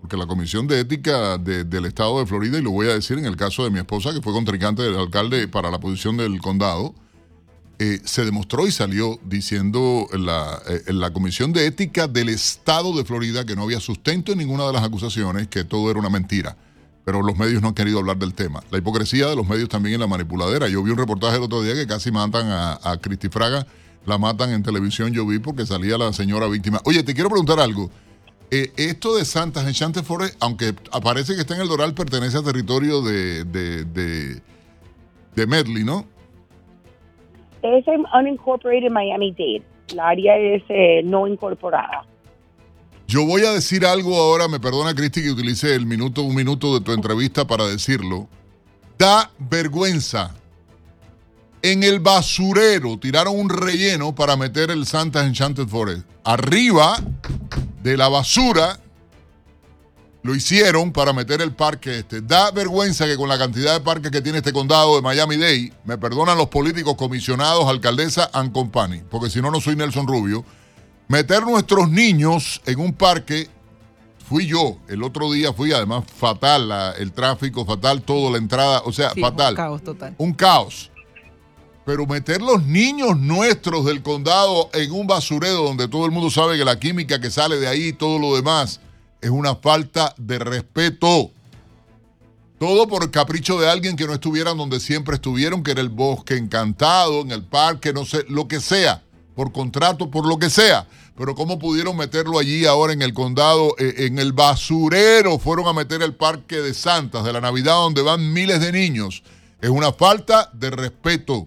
porque la Comisión de Ética de- del Estado de Florida, y lo voy a decir en el caso de mi esposa, que fue contrincante del alcalde para la posición del condado, eh, se demostró y salió diciendo en la, eh, la Comisión de Ética del Estado de Florida que no había sustento en ninguna de las acusaciones, que todo era una mentira. Pero los medios no han querido hablar del tema. La hipocresía de los medios también en la manipuladera. Yo vi un reportaje el otro día que casi matan a, a Cristi Fraga, la matan en televisión, yo vi porque salía la señora víctima. Oye, te quiero preguntar algo. Eh, esto de Santas Enchanted Forest, aunque aparece que está en el Doral, pertenece al territorio de, de, de, de Medley, ¿no? Es unincorporated Miami-Dade. La área es eh, no incorporada. Yo voy a decir algo ahora, me perdona Cristi que utilice el minuto, un minuto de tu entrevista para decirlo. Da vergüenza. En el basurero tiraron un relleno para meter el Santa's Enchanted Forest. Arriba de la basura lo hicieron para meter el parque este. Da vergüenza que con la cantidad de parques que tiene este condado de Miami-Dade, me perdonan los políticos comisionados, alcaldesa and company, porque si no, no soy Nelson Rubio, meter nuestros niños en un parque, fui yo, el otro día fui además fatal, la- el tráfico fatal, todo, la entrada, o sea, Sí, fatal. un caos total. Un caos. Pero meter los niños nuestros del condado en un basurero donde todo el mundo sabe que la química que sale de ahí y todo lo demás es una falta de respeto. Todo por capricho de alguien que no estuvieran donde siempre estuvieron, que era el bosque encantado, en el parque, no sé, lo que sea, por contrato, por lo que sea. Pero ¿cómo pudieron meterlo allí ahora en el condado, eh, en el basurero? Fueron a meter el parque de Santas, de la Navidad, donde van miles de niños. Es una falta de respeto.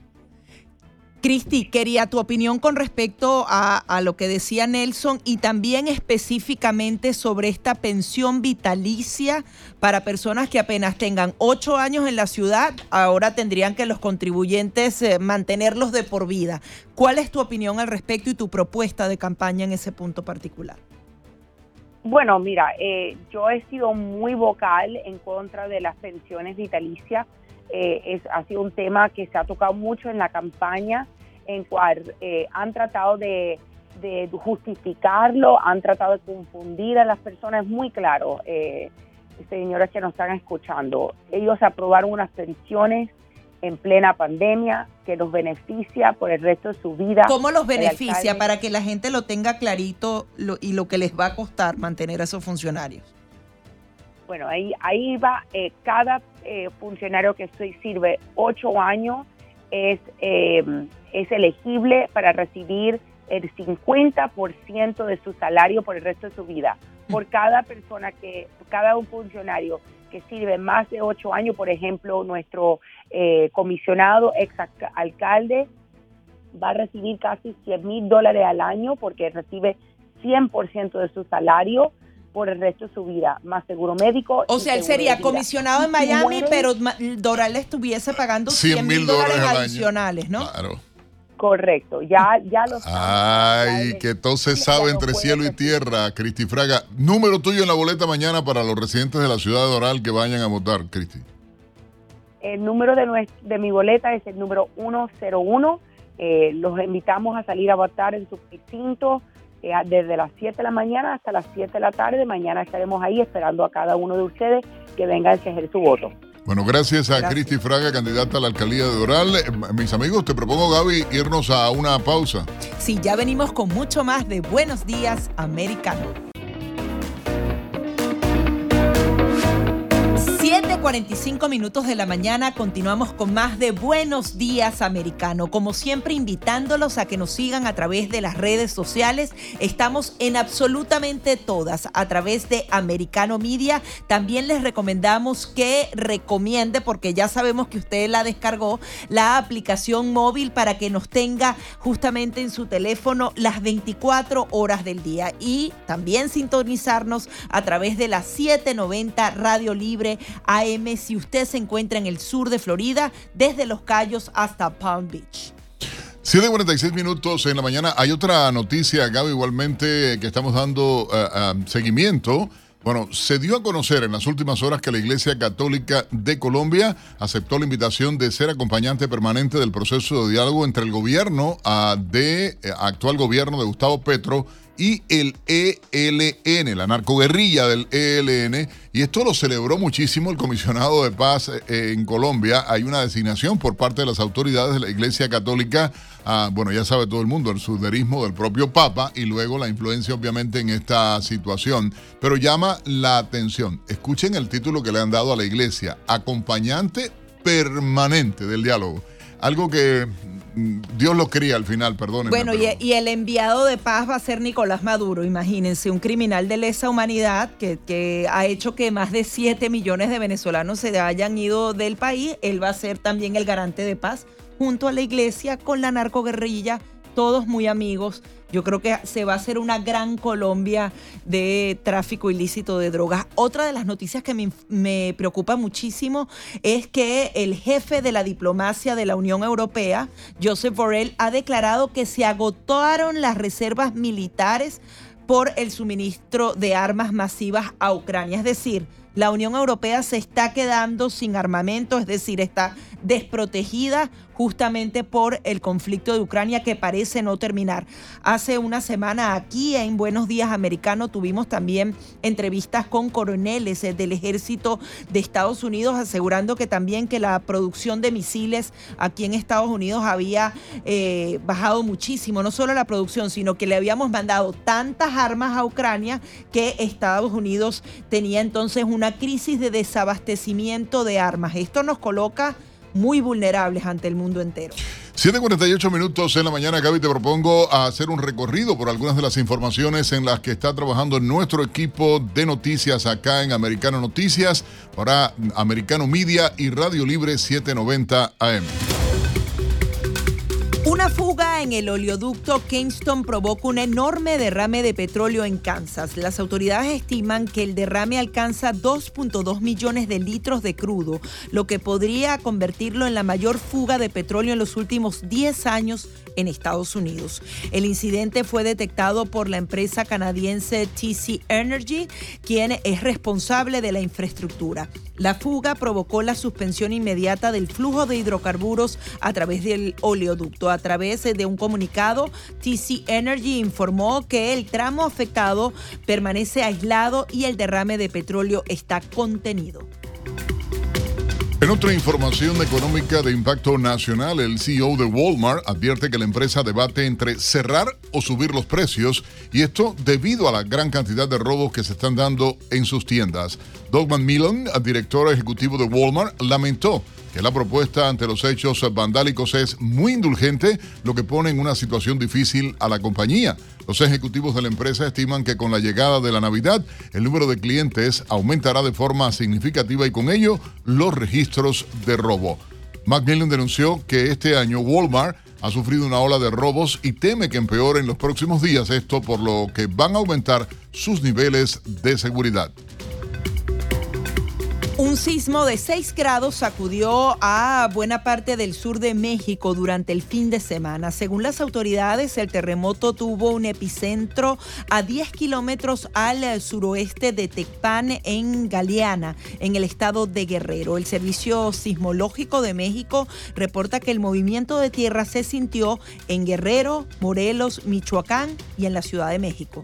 Cristi, quería tu opinión con respecto a, lo que decía Nelson y también específicamente sobre esta pensión vitalicia para personas que apenas tengan ocho años en la ciudad, ahora tendrían que los contribuyentes eh, mantenerlos de por vida. ¿Cuál es tu opinión al respecto y tu propuesta de campaña en ese punto particular? Bueno, mira, eh, yo he sido muy vocal en contra de las pensiones vitalicias. Eh, es, ha sido un tema que se ha tocado mucho en la campaña, en cual eh, han tratado de, de justificarlo, han tratado de confundir a las personas. Es muy claro, eh, señores que nos están escuchando, ellos aprobaron unas pensiones en plena pandemia que los beneficia por el resto de su vida. ¿Cómo los beneficia para que la gente lo tenga clarito lo- y lo que les va a costar mantener a esos funcionarios? Bueno, ahí, ahí va, eh, cada eh, funcionario que sirve ocho años es, eh, es elegible para recibir el 50% de su salario por el resto de su vida. Por cada persona que, cada un funcionario que sirve más de ocho años, por ejemplo, nuestro eh, comisionado, ex alca- alcalde, va a recibir casi 100 mil dólares al año porque recibe 100% de su salario por el resto de su vida, más seguro médico. O sea, él sería comisionado en si Miami, pero ma- Doral le estuviese pagando 100 mil dólares adicionales, ¿no? Claro. Correcto, ya, ya lo Ay, que entonces sabe entre cielo y tierra, Cristi Fraga. Número tuyo en la boleta mañana para los residentes de la ciudad de Doral que vayan a votar, Cristi. El número de, nues- de mi boleta es el número 101. Eh, los invitamos a salir a votar en su precinto. Eh, desde las 7 de la mañana hasta las 7 de la tarde. Mañana estaremos ahí esperando a cada uno de ustedes que venga a ejercer su voto. Bueno, gracias a Cristi Fraga, candidata a la alcaldía de Doral. Eh, mis amigos, te propongo, Gaby, irnos a una pausa. Sí, ya venimos con mucho más de Buenos Días, Americano. 7:45 minutos de la mañana continuamos con más de Buenos Días Americano. Como siempre, invitándolos a que nos sigan a través de las redes sociales. Estamos en absolutamente todas a través de Americano Media. También les recomendamos que recomiende, porque ya sabemos que usted la descargó, la aplicación móvil para que nos tenga justamente en su teléfono las 24 horas del día. Y también sintonizarnos a través de la 790 Radio Libre AM si usted se encuentra en el sur de Florida, desde Los Cayos hasta Palm Beach. 7.46 minutos en la mañana. Hay otra noticia, Gaby, igualmente que estamos dando eh, eh, seguimiento. Bueno, se dio a conocer en las últimas horas que la Iglesia Católica de Colombia aceptó la invitación de ser acompañante permanente del proceso de diálogo entre el gobierno uh, de uh, actual gobierno de Gustavo Petro y el ELN, la narcoguerrilla del ELN, y esto lo celebró muchísimo el comisionado de paz eh, en Colombia. Hay una designación por parte de las autoridades de la Iglesia Católica, ah, bueno, ya sabe todo el mundo, el suderismo del propio Papa y luego la influencia obviamente en esta situación, pero llama la atención. Escuchen el título que le han dado a la Iglesia, acompañante permanente del diálogo. Algo que Dios lo cría al final, perdón. Bueno, y, el enviado de paz va a ser Nicolás Maduro, imagínense, un criminal de lesa humanidad que, que, ha hecho que más de 7 millones de venezolanos se hayan ido del país. Él va a ser también el garante de paz junto a la iglesia con la narcoguerrilla, todos muy amigos. Yo creo que se va a hacer una gran Colombia de tráfico ilícito de drogas. Otra de las noticias que me, preocupa muchísimo es que el jefe de la diplomacia de la Unión Europea, Joseph Borrell, ha declarado que se agotaron las reservas militares por el suministro de armas masivas a Ucrania. Es decir, la Unión Europea se está quedando sin armamento, es decir, está desprotegida justamente por el conflicto de Ucrania que parece no terminar. Hace una semana aquí en Buenos Días Americano tuvimos también entrevistas con coroneles eh, del ejército de Estados Unidos asegurando que también que la producción de misiles aquí en Estados Unidos había eh, bajado muchísimo, no solo la producción, sino que le habíamos mandado tantas armas a Ucrania que Estados Unidos tenía entonces una crisis de desabastecimiento de armas. Esto nos coloca muy vulnerables ante el mundo entero. 7.48 minutos en la mañana, Gaby, te propongo hacer un recorrido por algunas de las informaciones en las que está trabajando nuestro equipo de noticias acá en Americano Noticias para Americano Media y Radio Libre 790 AM. Una fuga en el oleoducto Kingston provoca un enorme derrame de petróleo en Kansas. Las autoridades estiman que el derrame alcanza 2.2 millones de litros de crudo, lo que podría convertirlo en la mayor fuga de petróleo en los últimos 10 años en Estados Unidos. El incidente fue detectado por la empresa canadiense TC Energy, quien es responsable de la infraestructura. La fuga provocó la suspensión inmediata del flujo de hidrocarburos a través del oleoducto. A través de un comunicado, TC Energy informó que el tramo afectado permanece aislado y el derrame de petróleo está contenido. En otra información económica de impacto nacional, el CEO de Walmart advierte que la empresa debate entre cerrar o subir los precios y esto debido a la gran cantidad de robos que se están dando en sus tiendas. Doug McMillan, director ejecutivo de Walmart, lamentó que la propuesta ante los hechos vandálicos es muy indulgente, lo que pone en una situación difícil a la compañía. Los ejecutivos de la empresa estiman que con la llegada de la Navidad el número de clientes aumentará de forma significativa y con ello los registros de robo. Macmillan denunció que este año Walmart ha sufrido una ola de robos y teme que empeore en los próximos días esto por lo que van a aumentar sus niveles de seguridad. Un sismo de 6 grados sacudió a buena parte del sur de México durante el fin de semana. Según las autoridades, el terremoto tuvo un epicentro a 10 kilómetros al suroeste de Tecpan, en Galeana, en el estado de Guerrero. El Servicio Sismológico de México reporta que el movimiento de tierra se sintió en Guerrero, Morelos, Michoacán y en la Ciudad de México.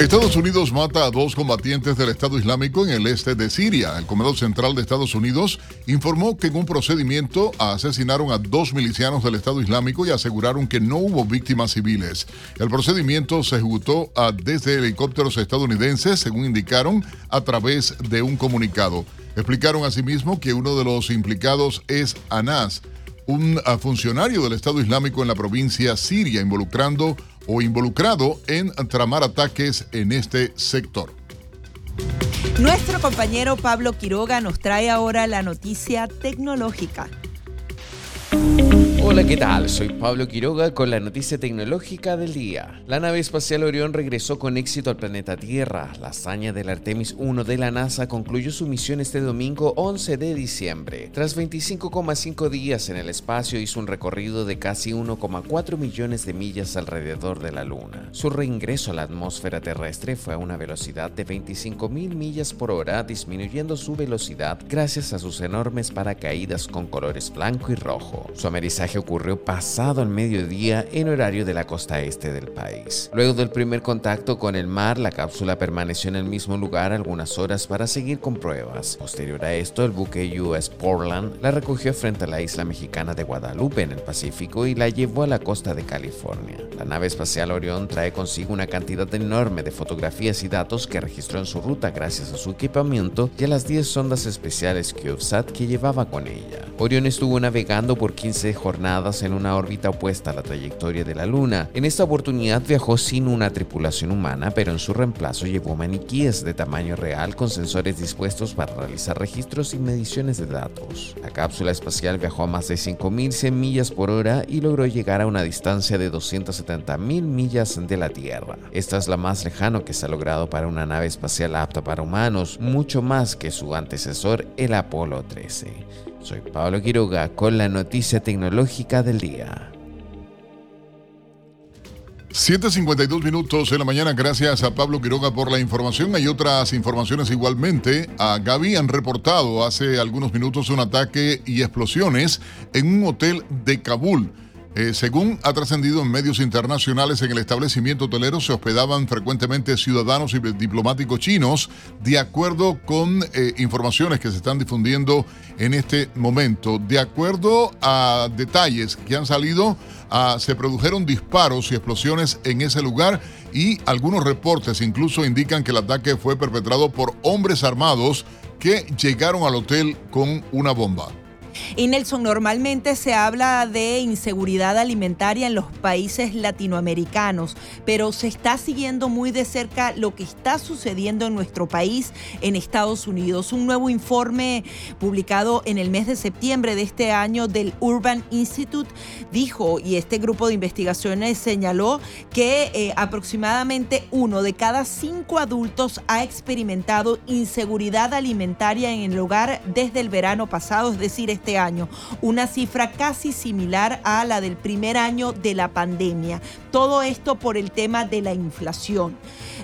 Estados Unidos mata a dos combatientes del Estado Islámico en el este de Siria. El Comedor Central de Estados Unidos informó que en un procedimiento asesinaron a dos milicianos del Estado Islámico y aseguraron que no hubo víctimas civiles. El procedimiento se ejecutó desde helicópteros estadounidenses, según indicaron a través de un comunicado. Explicaron asimismo que uno de los implicados es Anas, un funcionario del Estado Islámico en la provincia siria, involucrando o involucrado en tramar ataques en este sector. Nuestro compañero Pablo Quiroga nos trae ahora la noticia tecnológica. Hola, ¿qué tal? Soy Pablo Quiroga con la noticia tecnológica del día. La nave espacial Orión regresó con éxito al planeta Tierra. La hazaña del Artemis 1 de la NASA concluyó su misión este domingo 11 de diciembre. Tras 25,5 días en el espacio, hizo un recorrido de casi 1,4 millones de millas alrededor de la Luna. Su reingreso a la atmósfera terrestre fue a una velocidad de 25.000 millas por hora, disminuyendo su velocidad gracias a sus enormes paracaídas con colores blanco y rojo. Su amerizaje ocurrió pasado el mediodía en horario de la costa este del país. Luego del primer contacto con el mar, la cápsula permaneció en el mismo lugar algunas horas para seguir con pruebas. Posterior a esto, el buque US Portland la recogió frente a la isla mexicana de Guadalupe en el Pacífico y la llevó a la costa de California. La nave espacial Orión trae consigo una cantidad enorme de fotografías y datos que registró en su ruta gracias a su equipamiento y a las 10 sondas especiales CubeSat que llevaba con ella. Orión estuvo navegando por 15 jornadas en una órbita opuesta a la trayectoria de la Luna. En esta oportunidad viajó sin una tripulación humana, pero en su reemplazo llevó maniquíes de tamaño real con sensores dispuestos para realizar registros y mediciones de datos. La cápsula espacial viajó a más de 5.100 millas por hora y logró llegar a una distancia de 270.000 millas de la Tierra. Esta es la más lejano que se ha logrado para una nave espacial apta para humanos, mucho más que su antecesor, el Apolo 13. Soy Pablo Quiroga con la noticia tecnológica del día. 7.52 minutos en la mañana, gracias a Pablo Quiroga por la información. Hay otras informaciones igualmente. A Gaby han reportado hace algunos minutos un ataque y explosiones en un hotel de Kabul. Eh, según ha trascendido en medios internacionales, en el establecimiento hotelero se hospedaban frecuentemente ciudadanos y diplomáticos chinos, de acuerdo con eh, informaciones que se están difundiendo en este momento. De acuerdo a detalles que han salido, ah, se produjeron disparos y explosiones en ese lugar y algunos reportes incluso indican que el ataque fue perpetrado por hombres armados que llegaron al hotel con una bomba. Y Nelson, normalmente se habla de inseguridad alimentaria en los países latinoamericanos, pero se está siguiendo muy de cerca lo que está sucediendo en nuestro país, en Estados Unidos. Un nuevo informe publicado en el mes de septiembre de este año del Urban Institute dijo, y este grupo de investigaciones señaló, que eh, aproximadamente uno de cada cinco adultos ha experimentado inseguridad alimentaria en el hogar desde el verano pasado, es decir, este año, una cifra casi similar a la del primer año de la pandemia. Todo esto por el tema de la inflación.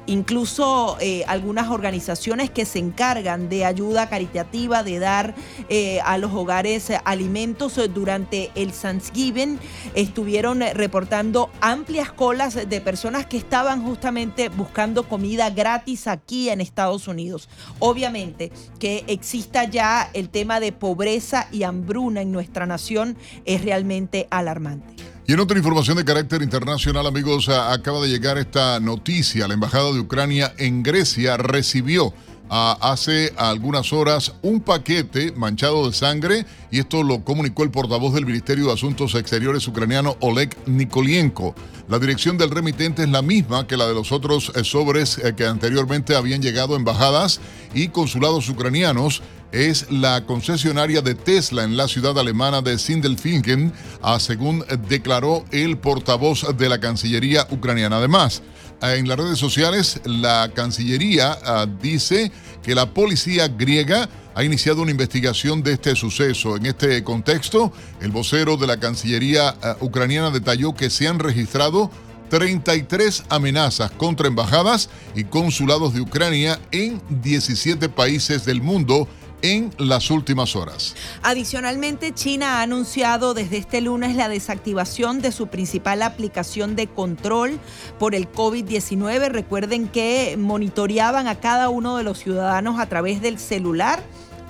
Incluso eh, algunas organizaciones que se encargan de ayuda caritativa, de dar eh, a los hogares alimentos durante el Thanksgiving, estuvieron reportando amplias colas de personas que estaban justamente buscando comida gratis aquí en Estados Unidos. Obviamente que exista ya el tema de pobreza y hambruna en nuestra nación es realmente alarmante. Y en otra información de carácter internacional, amigos, acaba de llegar esta noticia. La Embajada de Ucrania en Grecia recibió hace algunas horas un paquete manchado de sangre y esto lo comunicó el portavoz del Ministerio de Asuntos Exteriores ucraniano Oleg Nikolienko. La dirección del remitente es la misma que la de los otros eh, sobres eh, que anteriormente habían llegado a embajadas y consulados ucranianos es la concesionaria de Tesla en la ciudad alemana de Sindelfingen, según declaró el portavoz de la Cancillería ucraniana. Además, en las redes sociales, la Cancillería ah, dice que la policía griega ha iniciado una investigación de este suceso. En este contexto, el vocero de la Cancillería ah, ucraniana detalló que se han registrado 33 amenazas contra embajadas y consulados de Ucrania en 17 países del mundo en las últimas horas. Adicionalmente, China ha anunciado desde este lunes la desactivación de su principal aplicación de control por el COVID-19. Recuerden que monitoreaban a cada uno de los ciudadanos a través del celular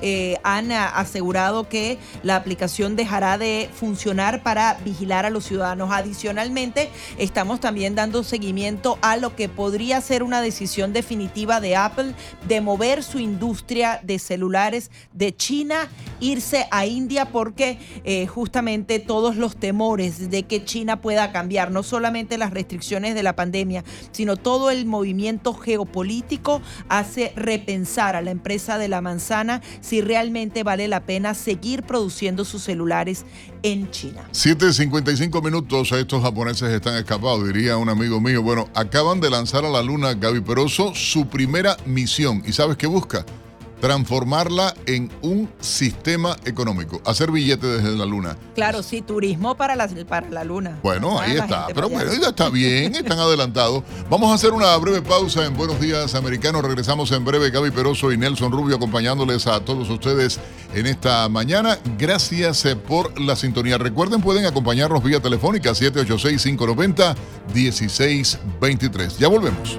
eh, han asegurado que la aplicación dejará de funcionar para vigilar a los ciudadanos. Adicionalmente, estamos también dando seguimiento a lo que podría ser una decisión definitiva de Apple de mover su industria de celulares de China, irse a India, porque eh, justamente todos los temores de que China pueda cambiar, no solamente las restricciones de la pandemia, sino todo el movimiento geopolítico hace repensar a la empresa de la manzana si realmente vale la pena seguir produciendo sus celulares en China. 7.55 minutos, estos japoneses están escapados, diría un amigo mío. Bueno, acaban de lanzar a la Luna Gaby Peroso su primera misión. ¿Y sabes qué busca? Transformarla en un sistema económico, hacer billetes desde la luna. Claro, sí, turismo para la, para la luna. Bueno, ahí está, pero bueno, ya está bien, están adelantados. Vamos a hacer una breve pausa en Buenos Días Americanos, regresamos en breve, Gaby Peroso y Nelson Rubio acompañándoles a todos ustedes en esta mañana. Gracias eh, por la sintonía. Recuerden, pueden acompañarnos vía telefónica 786-590-1623. Ya volvemos.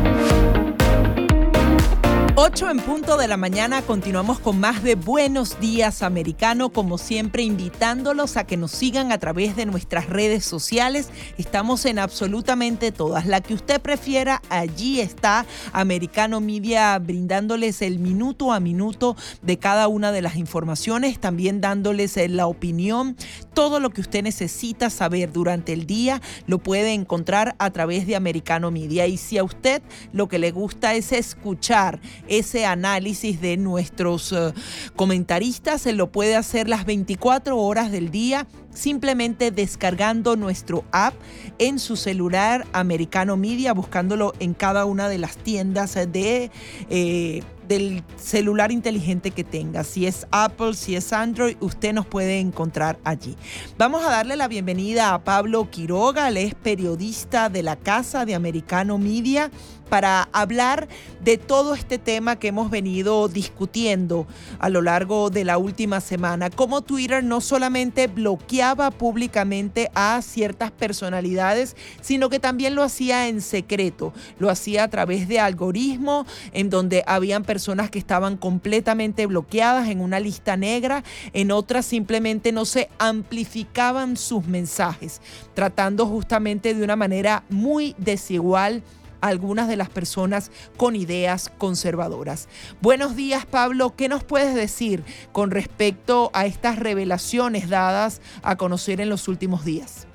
8 en punto de la mañana continuamos con más de Buenos Días Americano, como siempre invitándolos a que nos sigan a través de nuestras redes sociales. Estamos en absolutamente todas. La que usted prefiera, allí está Americano Media brindándoles el minuto a minuto de cada una de las informaciones, también dándoles eh, la opinión. Todo lo que usted necesita saber durante el día lo puede encontrar a través de Americano Media. Y si a usted lo que le gusta es escuchar, ese análisis de nuestros eh, comentaristas. Se lo puede hacer las 24 horas del día simplemente descargando nuestro app en su celular americano media, buscándolo en cada una de las tiendas de... Eh, del celular inteligente que tenga. Si es Apple, si es Android, usted nos puede encontrar allí. Vamos a darle la bienvenida a Pablo Quiroga, él es periodista de la Casa de Americano Media para hablar de todo este tema que hemos venido discutiendo a lo largo de la última semana. Cómo Twitter no solamente bloqueaba públicamente a ciertas personalidades, sino que también lo hacía en secreto. Lo hacía a través de algoritmos en donde habían personas que estaban completamente bloqueadas en una lista negra, en otras simplemente no se amplificaban sus mensajes, tratando justamente de una manera muy desigual algunas de las personas con ideas conservadoras. Buenos días, Pablo. ¿Qué nos puedes decir con respecto a estas revelaciones dadas a conocer en los últimos días?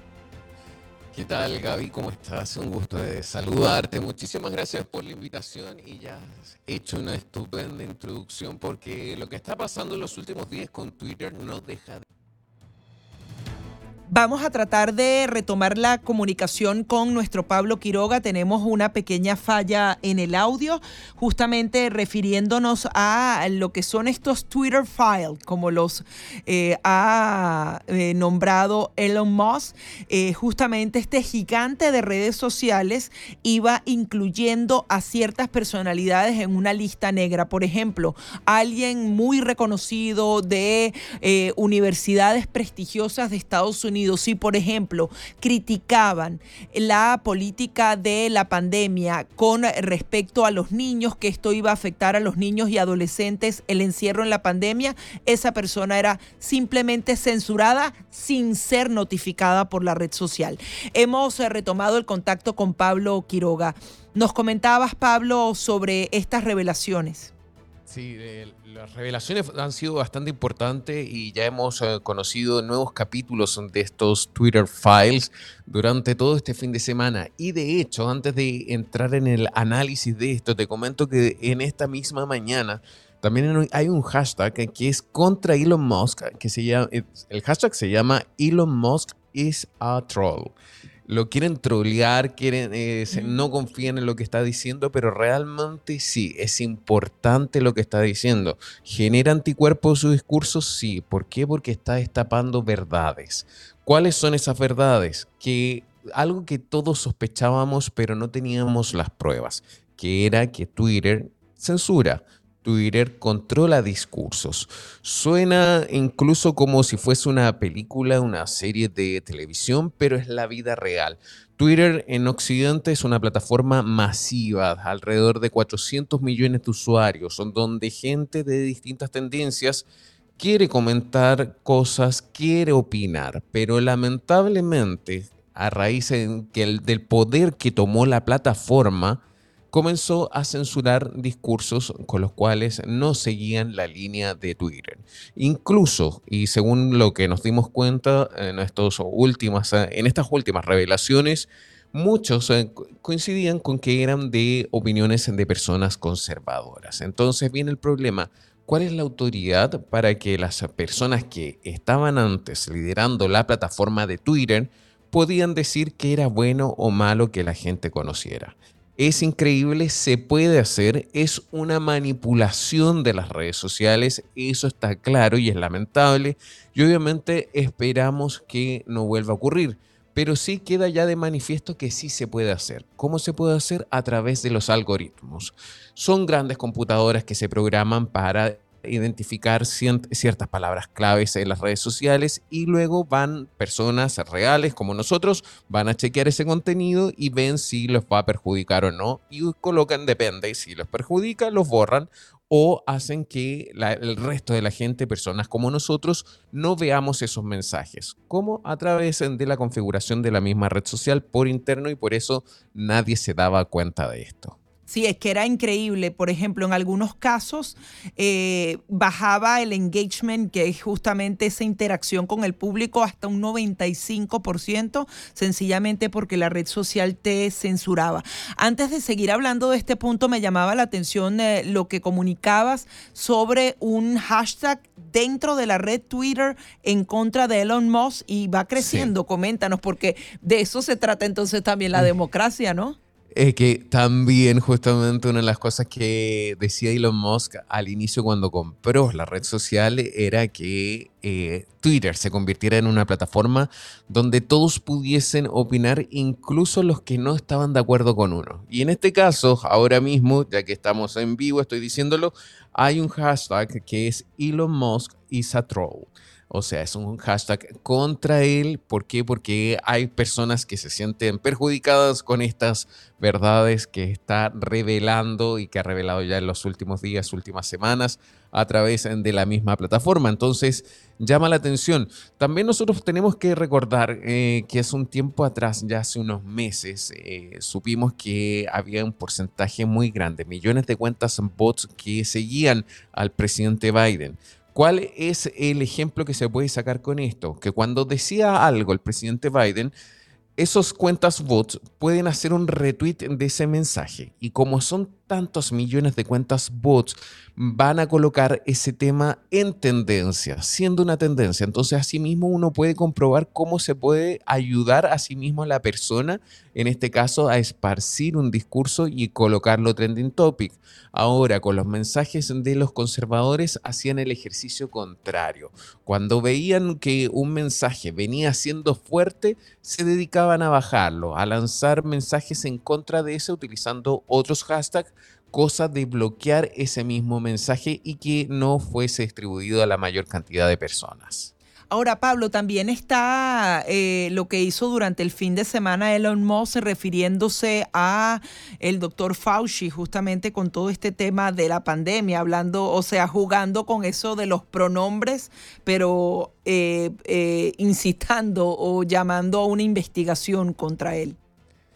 ¿Qué tal, Gaby? ¿Cómo estás? Un gusto de saludarte. Muchísimas gracias por la invitación y ya has hecho una estupenda introducción porque lo que está pasando en los últimos días con Twitter no deja de Vamos a tratar de retomar la comunicación con nuestro Pablo Quiroga. Tenemos una pequeña falla en el audio, justamente refiriéndonos a lo que son estos Twitter files, como los eh, ha eh, nombrado Elon Musk. Eh, justamente este gigante de redes sociales iba incluyendo a ciertas personalidades en una lista negra. Por ejemplo, alguien muy reconocido de universidades prestigiosas de Estados Unidos si, por ejemplo, criticaban la política de la pandemia con respecto a los niños, que esto iba a afectar a los niños y adolescentes, el encierro en la pandemia, esa persona era simplemente censurada sin ser notificada por la red social. Hemos eh, retomado el contacto con Pablo Quiroga. Nos comentabas, Pablo, sobre estas revelaciones. Sí, las revelaciones han sido bastante importantes y ya hemos eh, conocido nuevos capítulos de estos Twitter Files durante todo este fin de semana. Y de hecho, antes de entrar en el análisis de esto, te comento que en esta misma mañana también hay un hashtag que es contra Elon Musk, que se llama, el hashtag se llama Elon Musk is a troll lo quieren trolear, quieren, eh, no confían en lo que está diciendo, pero realmente sí, es importante lo que está diciendo. ¿Genera anticuerpos su discurso? Sí. ¿Por qué? Porque está destapando verdades. ¿Cuáles son esas verdades? Que algo que todos sospechábamos, pero no teníamos las pruebas, que era que Twitter censura. Twitter controla discursos. Suena incluso como si fuese una película, una serie de televisión, pero es la vida real. Twitter en Occidente es una plataforma masiva, alrededor de 400 millones de usuarios, donde gente de distintas tendencias quiere comentar cosas, quiere opinar, pero lamentablemente a raíz del poder que tomó la plataforma, comenzó a censurar discursos con los cuales no seguían la línea de Twitter. Incluso, y según lo que nos dimos cuenta en, estas últimas revelaciones, muchos eh, coincidían con que eran de opiniones de personas conservadoras. Entonces viene el problema. ¿Cuál es la autoridad para que las personas que estaban antes liderando la plataforma de Twitter podían decir que era bueno o malo que la gente conociera? Es increíble, se puede hacer, es una manipulación de las redes sociales, eso está claro y es lamentable y obviamente esperamos que no vuelva a ocurrir, pero sí queda ya de manifiesto que sí se puede hacer. ¿Cómo se puede hacer? A través de los algoritmos. Son grandes computadoras que se programan para identificar ciertas palabras claves en las redes sociales y luego van personas reales como nosotros, van a chequear ese contenido y ven si los va a perjudicar o no y colocan depende, si los perjudica los borran o hacen que el resto de la gente, personas como nosotros, no veamos esos mensajes, como a través de la configuración de la misma red social por interno y por eso nadie se daba cuenta de esto. Sí, es que era increíble. Por ejemplo, en algunos casos eh, bajaba el engagement, que es justamente esa interacción con el público, hasta un 95%, sencillamente porque la red social te censuraba. Antes de seguir hablando de este punto, me llamaba la atención eh, lo que comunicabas sobre un hashtag dentro de la red Twitter en contra de Elon Musk y va creciendo. Coméntanos, porque de eso se trata entonces también la mm. democracia, ¿no? Es que también justamente una de las cosas que decía Elon Musk al inicio cuando compró la red social era que eh, Twitter se convirtiera en una plataforma donde todos pudiesen opinar, incluso los que no estaban de acuerdo con uno. Y en este caso, ahora mismo, ya que estamos en vivo, estoy diciéndolo, hay un hashtag que es Elon Musk is a troll. O sea, es un hashtag contra él. ¿Por qué? Porque hay personas que se sienten perjudicadas con estas verdades que está revelando y que ha revelado ya en los últimos días, últimas semanas, a través de la misma plataforma. Entonces, llama la atención. También nosotros tenemos que recordar eh, que hace un tiempo atrás, ya hace unos meses, eh, supimos que había un porcentaje muy grande, millones de cuentas en bots que seguían al presidente Biden. ¿Cuál es el ejemplo que se puede sacar con esto? Que cuando decía algo el presidente Biden, esos cuentas bots pueden hacer un retweet de ese mensaje. Y como son tantos millones de cuentas bots, van a colocar ese tema en tendencia, siendo una tendencia. Entonces, asimismo, uno puede comprobar cómo se puede ayudar a sí mismo a la persona, en este caso, a esparcir un discurso y colocarlo trending topic. Ahora, con los mensajes de los conservadores, hacían el ejercicio contrario. Cuando veían que un mensaje venía siendo fuerte, se dedicaban a bajarlo, a lanzar mensajes en contra de ese utilizando otros hashtags cosa de bloquear ese mismo mensaje y que no fuese distribuido a la mayor cantidad de personas. Ahora, Pablo, también está eh, lo que hizo durante el fin de semana Elon Musk refiriéndose a el doctor Fauci, justamente con todo este tema de la pandemia, hablando, o sea, jugando con eso de los pronombres, pero eh, eh, incitando o llamando a una investigación contra él.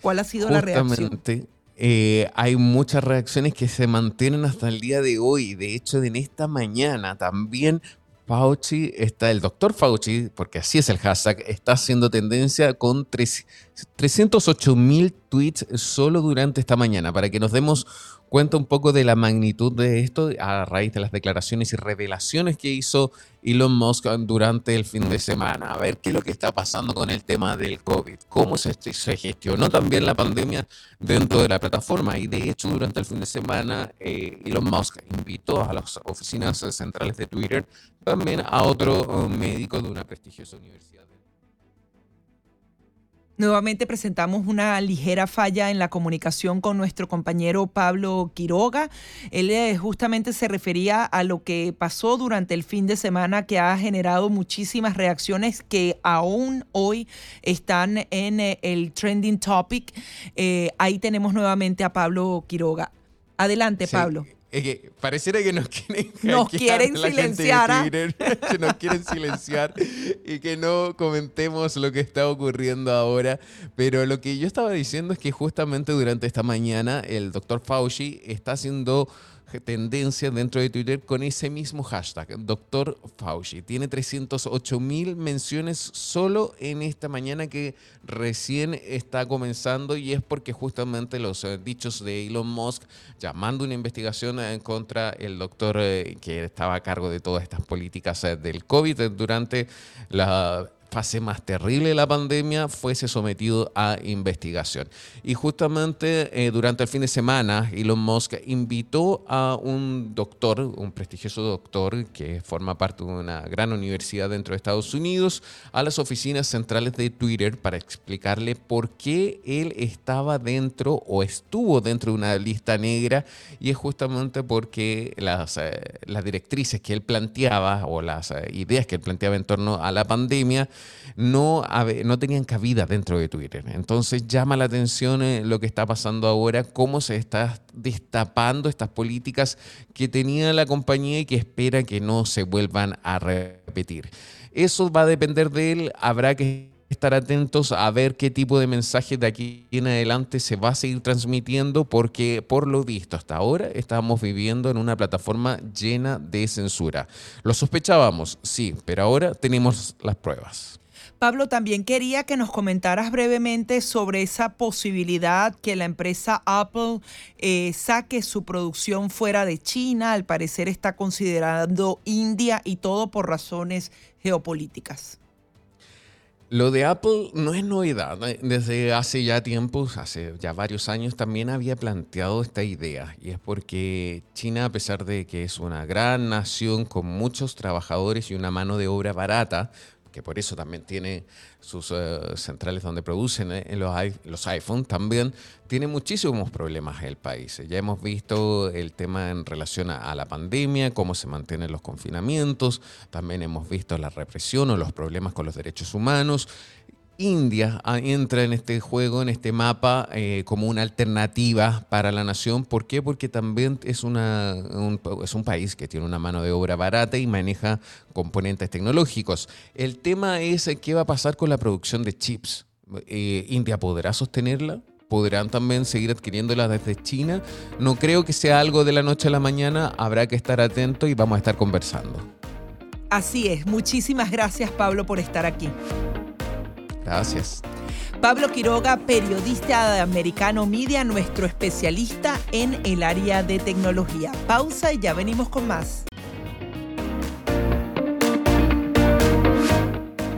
¿Cuál ha sido la reacción? Eh, hay muchas reacciones que se mantienen hasta el día de hoy. De hecho, en esta mañana también Fauci está, el doctor Fauci, porque así es el hashtag, está haciendo tendencia con 308 mil tweets solo durante esta mañana, para que nos demos cuenta un poco de la magnitud de esto a raíz de las declaraciones y revelaciones que hizo Elon Musk durante el fin de semana. A ver qué es lo que está pasando con el tema del COVID, cómo se, gestionó también la pandemia dentro de la plataforma. Y de hecho, durante el fin de semana, eh, Elon Musk invitó a las oficinas centrales de Twitter también a otro médico de una prestigiosa universidad. Nuevamente presentamos una ligera falla en la comunicación con nuestro compañero Pablo Quiroga. Él eh, justamente se refería a lo que pasó durante el fin de semana que ha generado muchísimas reacciones que aún hoy están en eh, el trending topic. Eh, ahí tenemos nuevamente a Pablo Quiroga. Adelante, Pablo. Es que pareciera que nos quieren, nos quieren silenciar. ¿ah? que nos quieren silenciar y que no comentemos lo que está ocurriendo ahora. Pero lo que yo estaba diciendo es que justamente durante esta mañana el doctor Fauci está haciendo tendencia dentro de Twitter con ese mismo hashtag, Dr. Fauci. Tiene 308 mil menciones solo en esta mañana que recién está comenzando y es porque justamente los eh, dichos de Elon Musk llamando una investigación en eh, contra el doctor eh, que estaba a cargo de todas estas políticas del COVID durante la fase más terrible de la pandemia fuese sometido a investigación. Y justamente eh, durante el fin de semana, Elon Musk invitó a un doctor, un prestigioso doctor que forma parte de una gran universidad dentro de Estados Unidos, a las oficinas centrales de Twitter para explicarle por qué él estaba dentro o estuvo dentro de una lista negra y es justamente porque las, eh, las directrices que él planteaba o las eh, ideas que él planteaba en torno a la pandemia no, no tenían cabida dentro de Twitter. Entonces llama la atención eh, lo que está pasando ahora, cómo se está destapando estas políticas que tenía la compañía y que espera que no se vuelvan a repetir. Eso va a depender de él, habrá que estar atentos a ver qué tipo de mensajes de aquí en adelante se va a seguir transmitiendo porque por lo visto hasta ahora estamos viviendo en una plataforma llena de censura. Lo sospechábamos, sí, pero ahora tenemos las pruebas. Pablo, también quería que nos comentaras brevemente sobre esa posibilidad que la empresa Apple eh, saque su producción fuera de China. Al parecer está considerando India y todo por razones geopolíticas. Lo de Apple no es novedad. Desde hace ya tiempos, hace ya varios años, también había planteado esta idea. Y es porque China, a pesar de que es una gran nación con muchos trabajadores y una mano de obra barata, que por eso también tiene sus eh, centrales donde producen eh, los, los iPhones, también tiene muchísimos problemas el país. Ya hemos visto el tema en relación a, la pandemia, cómo se mantienen los confinamientos, también hemos visto la represión o los problemas con los derechos humanos India ah, entra en este juego, en este mapa, eh, como una alternativa para la nación. ¿Por qué? Porque también es, un, país que tiene una mano de obra barata y maneja componentes tecnológicos. El tema es eh, qué va a pasar con la producción de chips. Eh, ¿India podrá sostenerla? ¿Podrán también seguir adquiriéndola desde China? No creo que sea algo de la noche a la mañana. Habrá que estar atento y vamos a estar conversando. Así es. Muchísimas gracias, Pablo, por estar aquí. Gracias. Pablo Quiroga, periodista Americano Media, nuestro especialista en el área de tecnología. Pausa y ya venimos con más.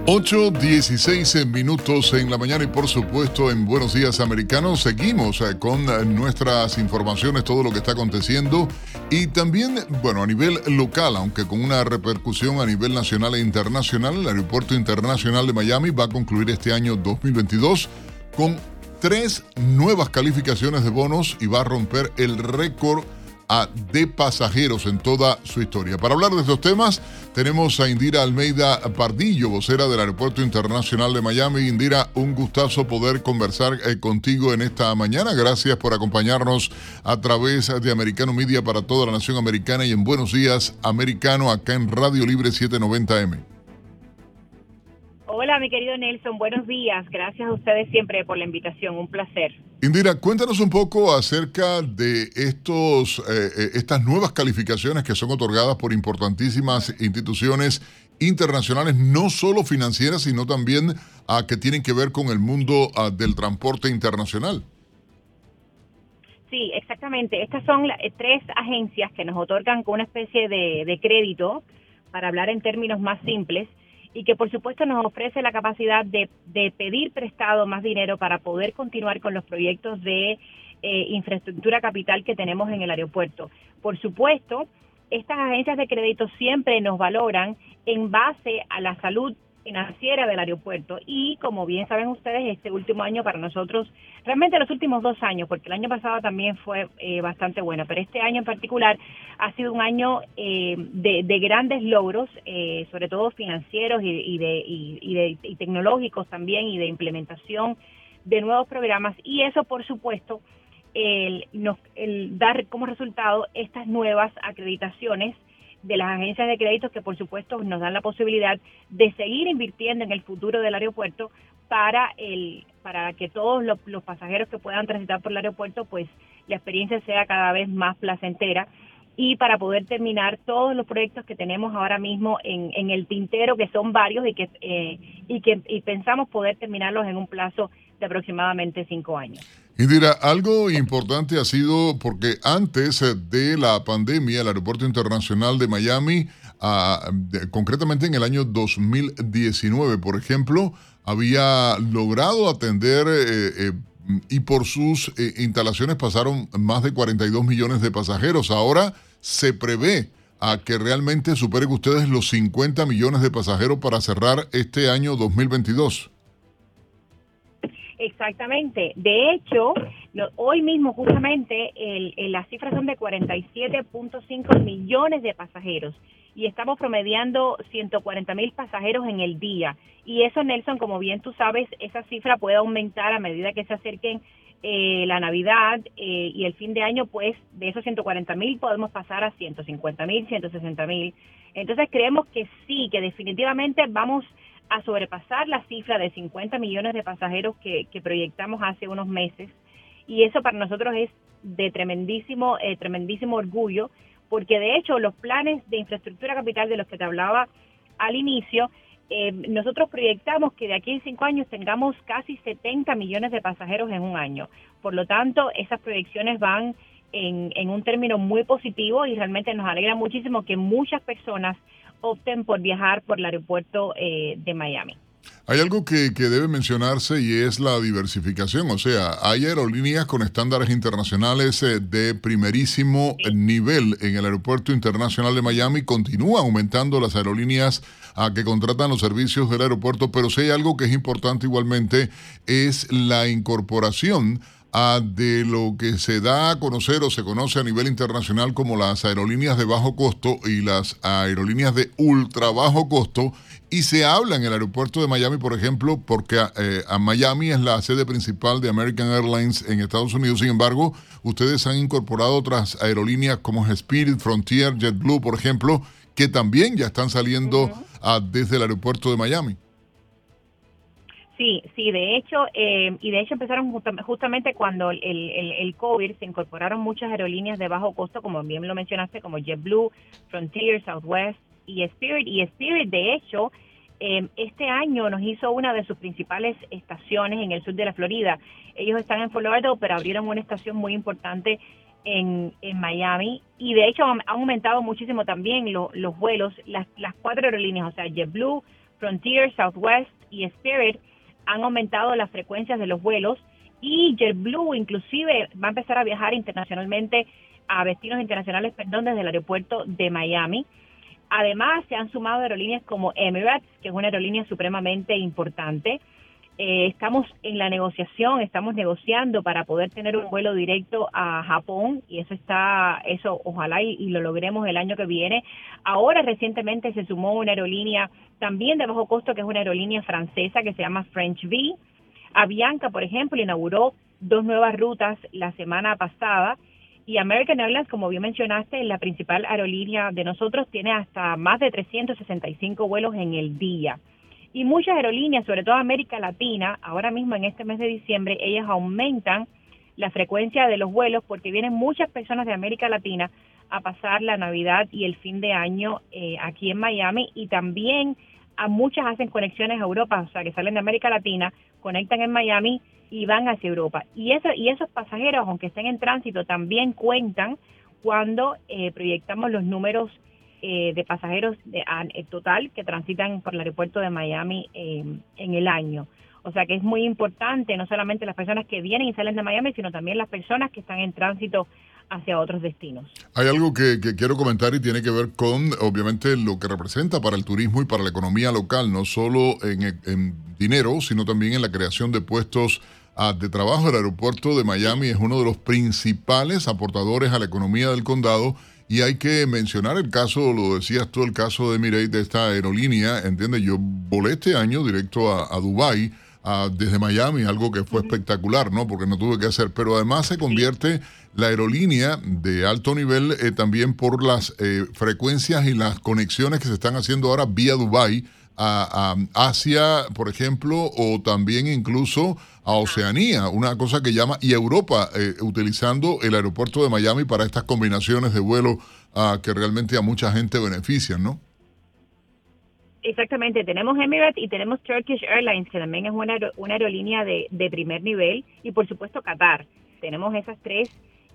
8.16 minutos en la mañana y por supuesto en Buenos Días Americanos. Seguimos eh, con eh, nuestras informaciones, todo lo que está aconteciendo. Y también, bueno, a nivel local, aunque con una repercusión a nivel nacional e internacional, el Aeropuerto Internacional de Miami va a concluir este año 2022 con tres nuevas calificaciones de bonos y va a romper el récord de pasajeros en toda su historia. Para hablar de estos temas, tenemos a Indira Almeida Pardillo, vocera del Aeropuerto Internacional de Miami. Indira, un gustazo poder conversar eh, contigo en esta mañana. Gracias por acompañarnos a través de Americano Media para toda la nación americana y en Buenos Días Americano acá en Radio Libre 790M. Hola, mi querido Nelson. Buenos días. Gracias a ustedes siempre por la invitación. Un placer. Indira, cuéntanos un poco acerca de estos, eh, eh, estas nuevas calificaciones que son otorgadas por importantísimas instituciones internacionales, no solo financieras, sino también a que tienen que ver con el mundo ah, del transporte internacional. Sí, exactamente. Estas son eh, tres agencias que nos otorgan con una especie de, crédito, para hablar en términos más simples, y que por supuesto nos ofrece la capacidad de, pedir prestado más dinero para poder continuar con los proyectos de eh, infraestructura capital que tenemos en el aeropuerto. Por supuesto, estas agencias de crédito siempre nos valoran en base a la salud financiera del aeropuerto. Y como bien saben ustedes este último año para nosotros realmente los últimos dos años porque el año pasado también fue eh, bastante bueno pero este año en particular ha sido un año eh, de, grandes logros eh, sobre todo financieros y, de, y, de y tecnológicos también y de implementación de nuevos programas. Y eso por supuesto el, nos, el dar como resultado estas nuevas acreditaciones de las agencias de créditos que por supuesto nos dan la posibilidad de seguir invirtiendo en el futuro del aeropuerto para el para que todos los, pasajeros que puedan transitar por el aeropuerto pues la experiencia sea cada vez más placentera y para poder terminar todos los proyectos que tenemos ahora mismo en, en el tintero que son varios y que eh, y que y pensamos poder terminarlos en un plazo de aproximadamente cinco años. Indira, algo importante ha sido porque antes de la pandemia, el Aeropuerto Internacional de Miami, ah, concretamente en el año 2019, por ejemplo, había logrado atender eh, eh, y por sus eh, instalaciones pasaron más de 42 millones de pasajeros. Ahora se prevé a que realmente superen ustedes los 50 millones de pasajeros para cerrar este año 2022. Exactamente. De hecho, hoy mismo justamente el, las cifras son de 47.5 millones de pasajeros y estamos promediando 140 mil pasajeros en el día. Y eso, Nelson, como bien tú sabes, esa cifra puede aumentar a medida que se acerquen eh, la Navidad eh, y el fin de año, pues de esos 140 mil podemos pasar a 150 mil, 160 mil. Entonces creemos que sí, que definitivamente vamos a sobrepasar la cifra de 50 millones de pasajeros que, proyectamos hace unos meses. Y eso para nosotros es de tremendísimo, eh, tremendísimo orgullo, porque de hecho los planes de infraestructura capital de los que te hablaba al inicio, eh, nosotros proyectamos que de aquí a cinco años tengamos casi 70 millones de pasajeros en un año. Por lo tanto, esas proyecciones van en, en un término muy positivo y realmente nos alegra muchísimo que muchas personas opten por viajar por el aeropuerto eh, de Miami. Hay algo que, debe mencionarse y es la diversificación, o sea, hay aerolíneas con estándares internacionales eh, de primerísimo nivel en el Aeropuerto Internacional de Miami, continúan aumentando las aerolíneas a que contratan los servicios del aeropuerto, pero si hay algo que es importante igualmente es la incorporación de lo que se da a conocer o se conoce a nivel internacional como las aerolíneas de bajo costo y las aerolíneas de ultra bajo costo. Y se habla en el aeropuerto de Miami, por ejemplo, porque eh, a Miami es la sede principal de American Airlines en Estados Unidos. Sin embargo, ustedes han incorporado otras aerolíneas como Spirit, Frontier, JetBlue, por ejemplo, que también ya están saliendo desde el aeropuerto de Miami. Sí, sí, de hecho, eh, y de hecho empezaron justamente cuando el, el, el, COVID se incorporaron muchas aerolíneas de bajo costo, como bien lo mencionaste, como JetBlue, Frontier, Southwest y Spirit. Y Spirit, de hecho, eh, este año nos hizo una de sus principales estaciones en el sur de la Florida. Ellos están en Florida, pero abrieron una estación muy importante en, en Miami y de hecho han aumentado muchísimo también los vuelos, las, las cuatro aerolíneas, o sea, JetBlue, Frontier, Southwest y Spirit han aumentado las frecuencias de los vuelos y JetBlue inclusive va a empezar a viajar internacionalmente a destinos internacionales, perdón, desde el aeropuerto de Miami. Además, se han sumado aerolíneas como Emirates, que es una aerolínea supremamente importante. Eh, estamos en la negociación, estamos negociando para poder tener un vuelo directo a Japón y eso está, eso ojalá y, lo logremos el año que viene. Ahora recientemente se sumó una aerolínea también de bajo costo que es una aerolínea francesa que se llama French V. Avianca, por ejemplo, inauguró dos nuevas rutas la semana pasada y American Airlines, como bien mencionaste, la principal aerolínea de nosotros, tiene hasta más de 365 vuelos en el día. Y muchas aerolíneas, sobre todo América Latina, ahora mismo en este mes de diciembre, ellas aumentan la frecuencia de los vuelos porque vienen muchas personas de América Latina a pasar la Navidad y el fin de año eh, aquí en Miami y también a muchas hacen conexiones a Europa, o sea, que salen de América Latina, conectan en Miami y van hacia Europa. Y, eso, y esos pasajeros, aunque estén en tránsito, también cuentan cuando eh, proyectamos los números eh, de pasajeros de, total que transitan por el aeropuerto de Miami en el año. O sea que es muy importante no solamente las personas que vienen y salen de Miami, sino también las personas que están en tránsito hacia otros destinos. Hay algo que, quiero comentar y tiene que ver con, obviamente, lo que representa para el turismo y para la economía local, no solo en, dinero, sino también en la creación de puestos ah, de trabajo. El aeropuerto de Miami es uno de los principales aportadores a la economía del condado. Y hay que mencionar el caso, lo decías tú, el caso de Mireille de esta aerolínea, ¿entiendes? Yo volé este año directo a, a Dubái desde Miami, algo que fue espectacular, ¿no? Porque no tuve que hacer, pero además se convierte la aerolínea de alto nivel eh, también por las eh, frecuencias y las conexiones que se están haciendo ahora vía Dubai a, Asia, por ejemplo, o también incluso a Oceanía, una cosa que llama, y Europa, eh, utilizando el aeropuerto de Miami para estas combinaciones de vuelo ah, que realmente a mucha gente benefician, ¿no? Exactamente, tenemos Emirates y tenemos Turkish Airlines, que también es una, una aerolínea de, de primer nivel, y por supuesto Qatar. Tenemos esas tres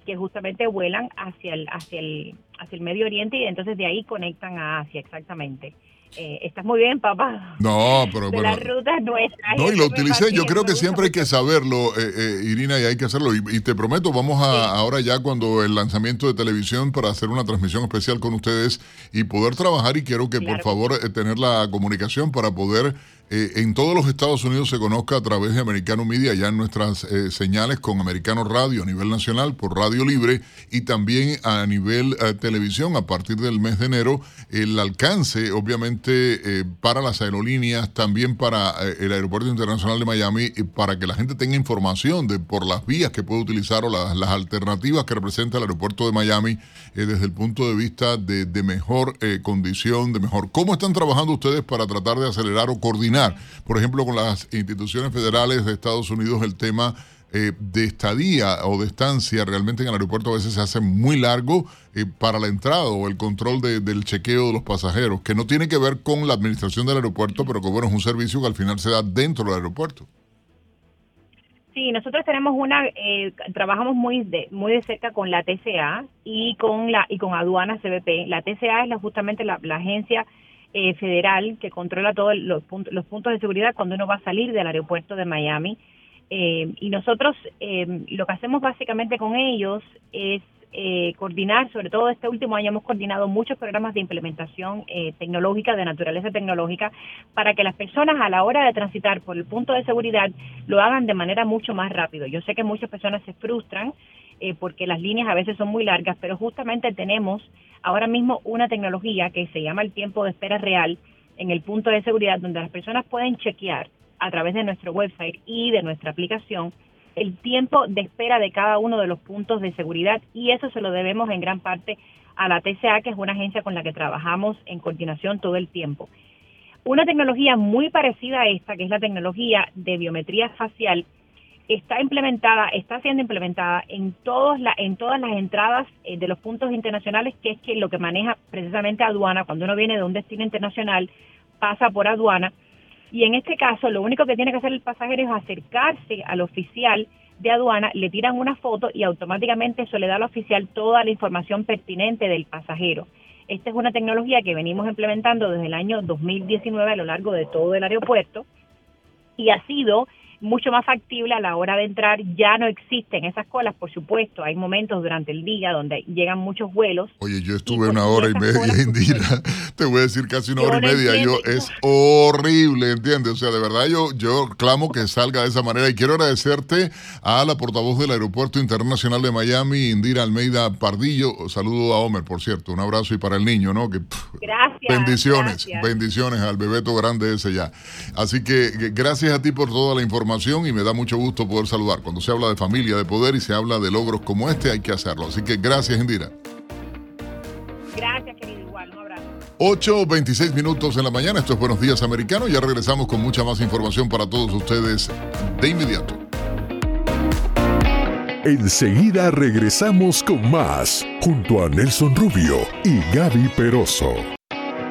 que justamente vuelan hacia el, hacia el, hacia el Medio Oriente y entonces de ahí conectan a Asia, exactamente. Eh, estás muy bien, papá. No, pero. De las rutas nuestras. No, y lo utilicé. Yo creo que siempre hay que saberlo, eh, eh, Irina, y hay que hacerlo. Y, te prometo, vamos a ahora ya cuando el lanzamiento de televisión para hacer una transmisión especial con ustedes y poder trabajar. Y quiero que, por favor, eh, tener la comunicación para poder eh, en todos los Estados Unidos se conozca a través de Americano Media, ya en nuestras eh, señales con Americano Radio a nivel nacional, por Radio Libre y también a nivel televisión a partir del mes de enero, el alcance obviamente para las aerolíneas, también para el Aeropuerto Internacional de Miami, para que la gente tenga información de por las vías que puede utilizar o las, las alternativas que representa el Aeropuerto de Miami desde el punto de vista de, de mejor condición, de mejor... ¿Cómo están trabajando ustedes para tratar de acelerar o coordinar? por ejemplo, con las instituciones federales de Estados Unidos, el tema eh, de estadía o de estancia realmente en el aeropuerto a veces se hace muy largo eh, para la entrada o el control del chequeo de los pasajeros, que no tiene que ver con la administración del aeropuerto, pero que bueno, es un servicio que al final se da dentro del aeropuerto. Sí, nosotros tenemos una, eh, trabajamos muy de, muy de cerca con la TCA y con la y con aduanas CBP. La TCA es la, justamente la agencia eh, federal que controla todos los, puntos, los puntos de seguridad cuando uno va a salir del aeropuerto de Miami. Eh, y nosotros eh, lo que hacemos básicamente con ellos es coordinar, sobre todo este último año hemos coordinado muchos programas de implementación tecnológica, de naturaleza tecnológica, para que las personas a la hora de transitar por el punto de seguridad lo hagan de manera mucho más rápido. Yo sé que muchas personas se frustran porque las líneas a veces son muy largas, pero justamente tenemos ahora mismo una tecnología que se llama el tiempo de espera real en el punto de seguridad donde las personas pueden chequear a través de nuestro website y de nuestra aplicación el tiempo de espera de cada uno de los puntos de seguridad y eso se lo debemos en gran parte a la TCA, que es una agencia con la que trabajamos en coordinación todo el tiempo. Una tecnología muy parecida a esta, que es la tecnología de biometría facial, está implementada, está siendo implementada en, todos la, en todas las entradas eh, de los puntos internacionales, que es que lo que maneja precisamente aduana, cuando uno viene de un destino internacional, pasa por aduana. Y en este caso, lo único que tiene que hacer el pasajero es acercarse al oficial de aduana, le tiran una foto y automáticamente eso le da al oficial toda la información pertinente del pasajero. Esta es una tecnología que venimos implementando desde el año 2019 a lo largo de todo el aeropuerto y ha sido mucho más factible a la hora de entrar. Ya no existen esas colas, por supuesto. Hay momentos durante el día donde llegan muchos vuelos. Oye, yo estuve una hora y media, Indira. Te voy a decir casi una hora y media. Yo es horrible, ¿entiendes? O sea, de verdad yo, yo clamo que salga de esa manera. Y quiero agradecerte a la portavoz del Aeropuerto Internacional de Miami, Indira Almeida Pardillo. Saludo a Homer, por cierto. Un abrazo y para el niño, ¿no? Que, gracias. Bendiciones, bendiciones al bebeto grande ese ya. Así que gracias a ti por toda la información y me da mucho gusto poder saludar. Cuando se habla de familia, de poder y se habla de logros como este, hay que hacerlo. Así que gracias, Indira. Gracias, querido. Igual, un abrazo. 8.26 minutos en la mañana, esto es Buenos Días Americano, ya regresamos con mucha más información para todos ustedes de inmediato. Enseguida regresamos con más, junto a Nelson Rubio y Gaby Peroso.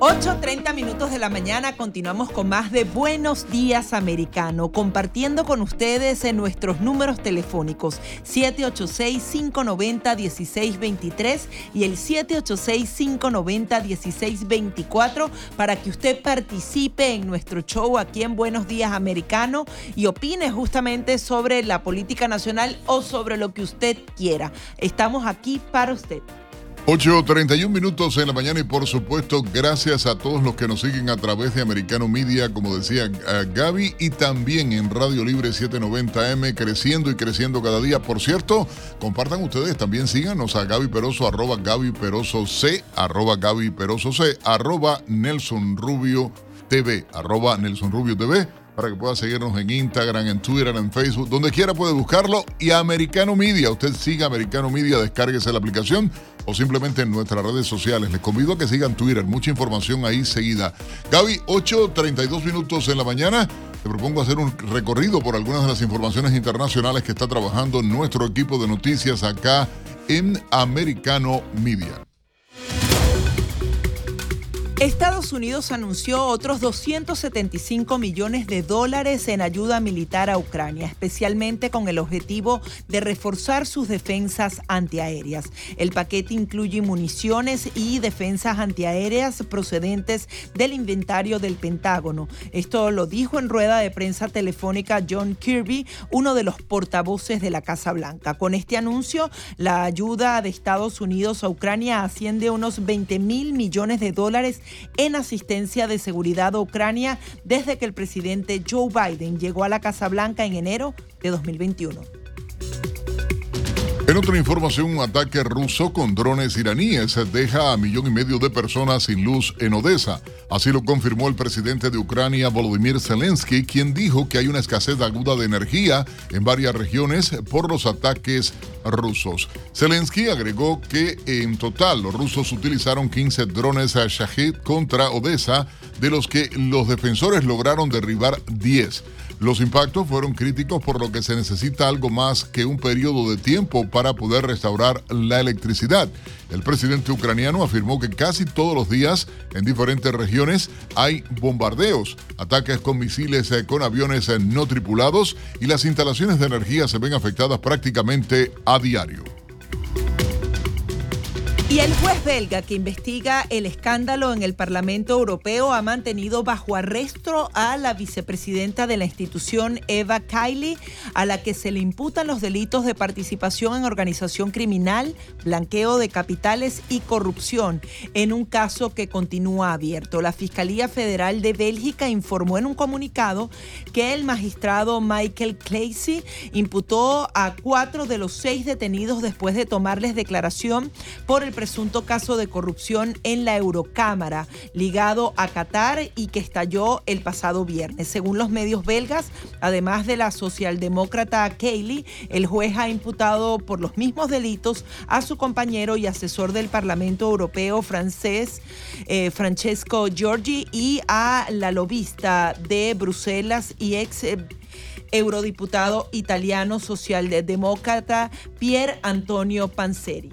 8.30 minutos de la mañana continuamos con más de Buenos Días Americano, compartiendo con ustedes en nuestros números telefónicos 786-590-1623 y el 786-590-1624 para que usted participe en nuestro show aquí en Buenos Días Americano y opine justamente sobre la política nacional o sobre lo que usted quiera. Estamos aquí para usted. 8.31 minutos en la mañana y por supuesto gracias a todos los que nos siguen a través de Americano Media, como decía Gaby, y también en Radio Libre 790M, creciendo y creciendo cada día. Por cierto, compartan ustedes, también síganos a Gaby Peroso, arroba Gaby Peroso C, arroba Gaby Peroso C, arroba Nelson Rubio TV, arroba Nelson Rubio TV para que pueda seguirnos en Instagram, en Twitter, en Facebook, donde quiera puede buscarlo. Y Americano Media, usted siga Americano Media, descárguese la aplicación o simplemente en nuestras redes sociales. Les convido a que sigan Twitter, mucha información ahí seguida. Gaby, 8.32 minutos en la mañana. Te propongo hacer un recorrido por algunas de las informaciones internacionales que está trabajando nuestro equipo de noticias acá en Americano Media. Estados Unidos anunció otros 275 millones de dólares en ayuda militar a Ucrania, especialmente con el objetivo de reforzar sus defensas antiaéreas. El paquete incluye municiones y defensas antiaéreas procedentes del inventario del Pentágono. Esto lo dijo en rueda de prensa telefónica John Kirby, uno de los portavoces de la Casa Blanca. Con este anuncio, la ayuda de Estados Unidos a Ucrania asciende a unos 20 mil millones de dólares en asistencia de seguridad a Ucrania desde que el presidente Joe Biden llegó a la Casa Blanca en enero de 2021. Otra información, un ataque ruso con drones iraníes deja a millón y medio de personas sin luz en Odessa. Así lo confirmó el presidente de Ucrania, Volodymyr Zelensky, quien dijo que hay una escasez aguda de energía en varias regiones por los ataques rusos. Zelensky agregó que en total los rusos utilizaron 15 drones Shahid contra Odessa, de los que los defensores lograron derribar 10. Los impactos fueron críticos por lo que se necesita algo más que un periodo de tiempo para poder restaurar la electricidad. El presidente ucraniano afirmó que casi todos los días en diferentes regiones hay bombardeos, ataques con misiles eh, con aviones eh, no tripulados y las instalaciones de energía se ven afectadas prácticamente a diario. Y el juez belga que investiga el escándalo en el Parlamento Europeo ha mantenido bajo arresto a la vicepresidenta de la institución, Eva Kaili, a la que se le imputan los delitos de participación en organización criminal, blanqueo de capitales y corrupción, en un caso que continúa abierto. La Fiscalía Federal de Bélgica informó en un comunicado que el magistrado Michael Clasey imputó a cuatro de los seis detenidos después de tomarles declaración por el presunto caso de corrupción en la Eurocámara ligado a Qatar y que estalló el pasado viernes. Según los medios belgas, además de la socialdemócrata Kaylee, el juez ha imputado por los mismos delitos a su compañero y asesor del Parlamento Europeo francés, eh, Francesco Giorgi, y a la lobista de Bruselas y ex eh, eurodiputado italiano socialdemócrata Pier Antonio Panzeri.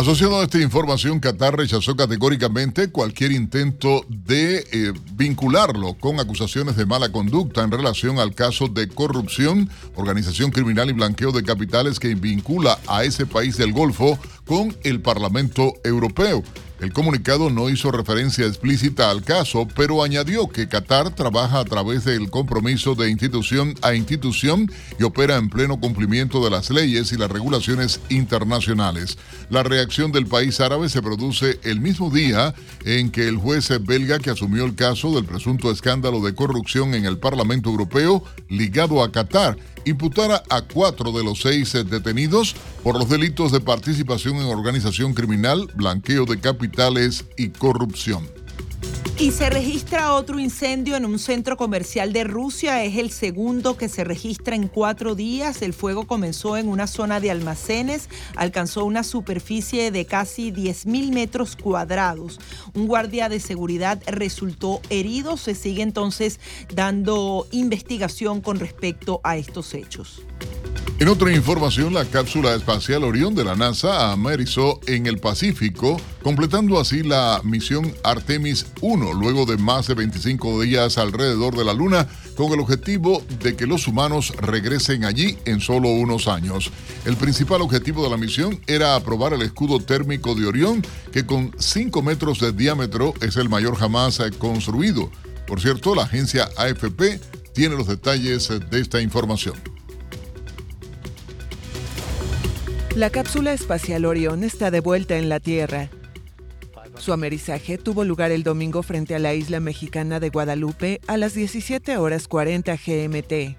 Asociado a esta información, Qatar rechazó categóricamente cualquier intento de eh, vincularlo con acusaciones de mala conducta en relación al caso de corrupción, organización criminal y blanqueo de capitales que vincula a ese país del Golfo con el Parlamento Europeo. El comunicado no hizo referencia explícita al caso, pero añadió que Qatar trabaja a través del compromiso de institución a institución y opera en pleno cumplimiento de las leyes y las regulaciones internacionales. La reacción del país árabe se produce el mismo día en que el juez belga que asumió el caso del presunto escándalo de corrupción en el Parlamento Europeo ligado a Qatar imputara a cuatro de los seis detenidos por los delitos de participación en organización criminal, blanqueo de capitales y corrupción. Y se registra otro incendio en un centro comercial de Rusia. Es el segundo que se registra en cuatro días. El fuego comenzó en una zona de almacenes, alcanzó una superficie de casi 10.000 metros cuadrados. Un guardia de seguridad resultó herido. Se sigue entonces dando investigación con respecto a estos hechos. En otra información, la cápsula espacial Orión de la NASA amerizó en el Pacífico, completando así la misión Artemis 1 luego de más de 25 días alrededor de la Luna, con el objetivo de que los humanos regresen allí en solo unos años. El principal objetivo de la misión era aprobar el escudo térmico de Orión, que con 5 metros de diámetro es el mayor jamás construido. Por cierto, la agencia AFP tiene los detalles de esta información. La cápsula espacial Orión está de vuelta en la Tierra. Su amerizaje tuvo lugar el domingo frente a la isla mexicana de Guadalupe a las 17 horas 40 GMT.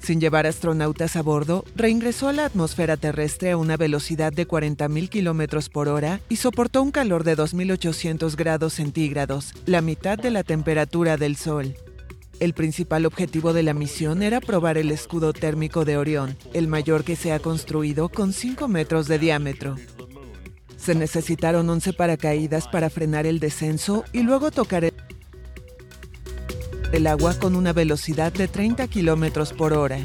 Sin llevar astronautas a bordo, reingresó a la atmósfera terrestre a una velocidad de 40.000 km por hora y soportó un calor de 2.800 grados centígrados, la mitad de la temperatura del Sol. El principal objetivo de la misión era probar el escudo térmico de Orión, el mayor que se ha construido con 5 metros de diámetro. Se necesitaron 11 paracaídas para frenar el descenso y luego tocar el agua con una velocidad de 30 kilómetros por hora.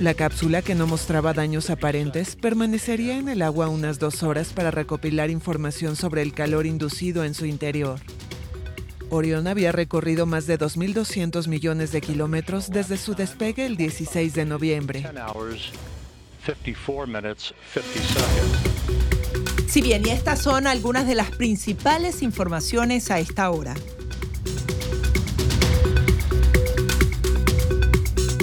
La cápsula, que no mostraba daños aparentes, permanecería en el agua unas dos horas para recopilar información sobre el calor inducido en su interior. Orión había recorrido más de 2.200 millones de kilómetros desde su despegue el 16 de noviembre. Si bien, y estas son algunas de las principales informaciones a esta hora.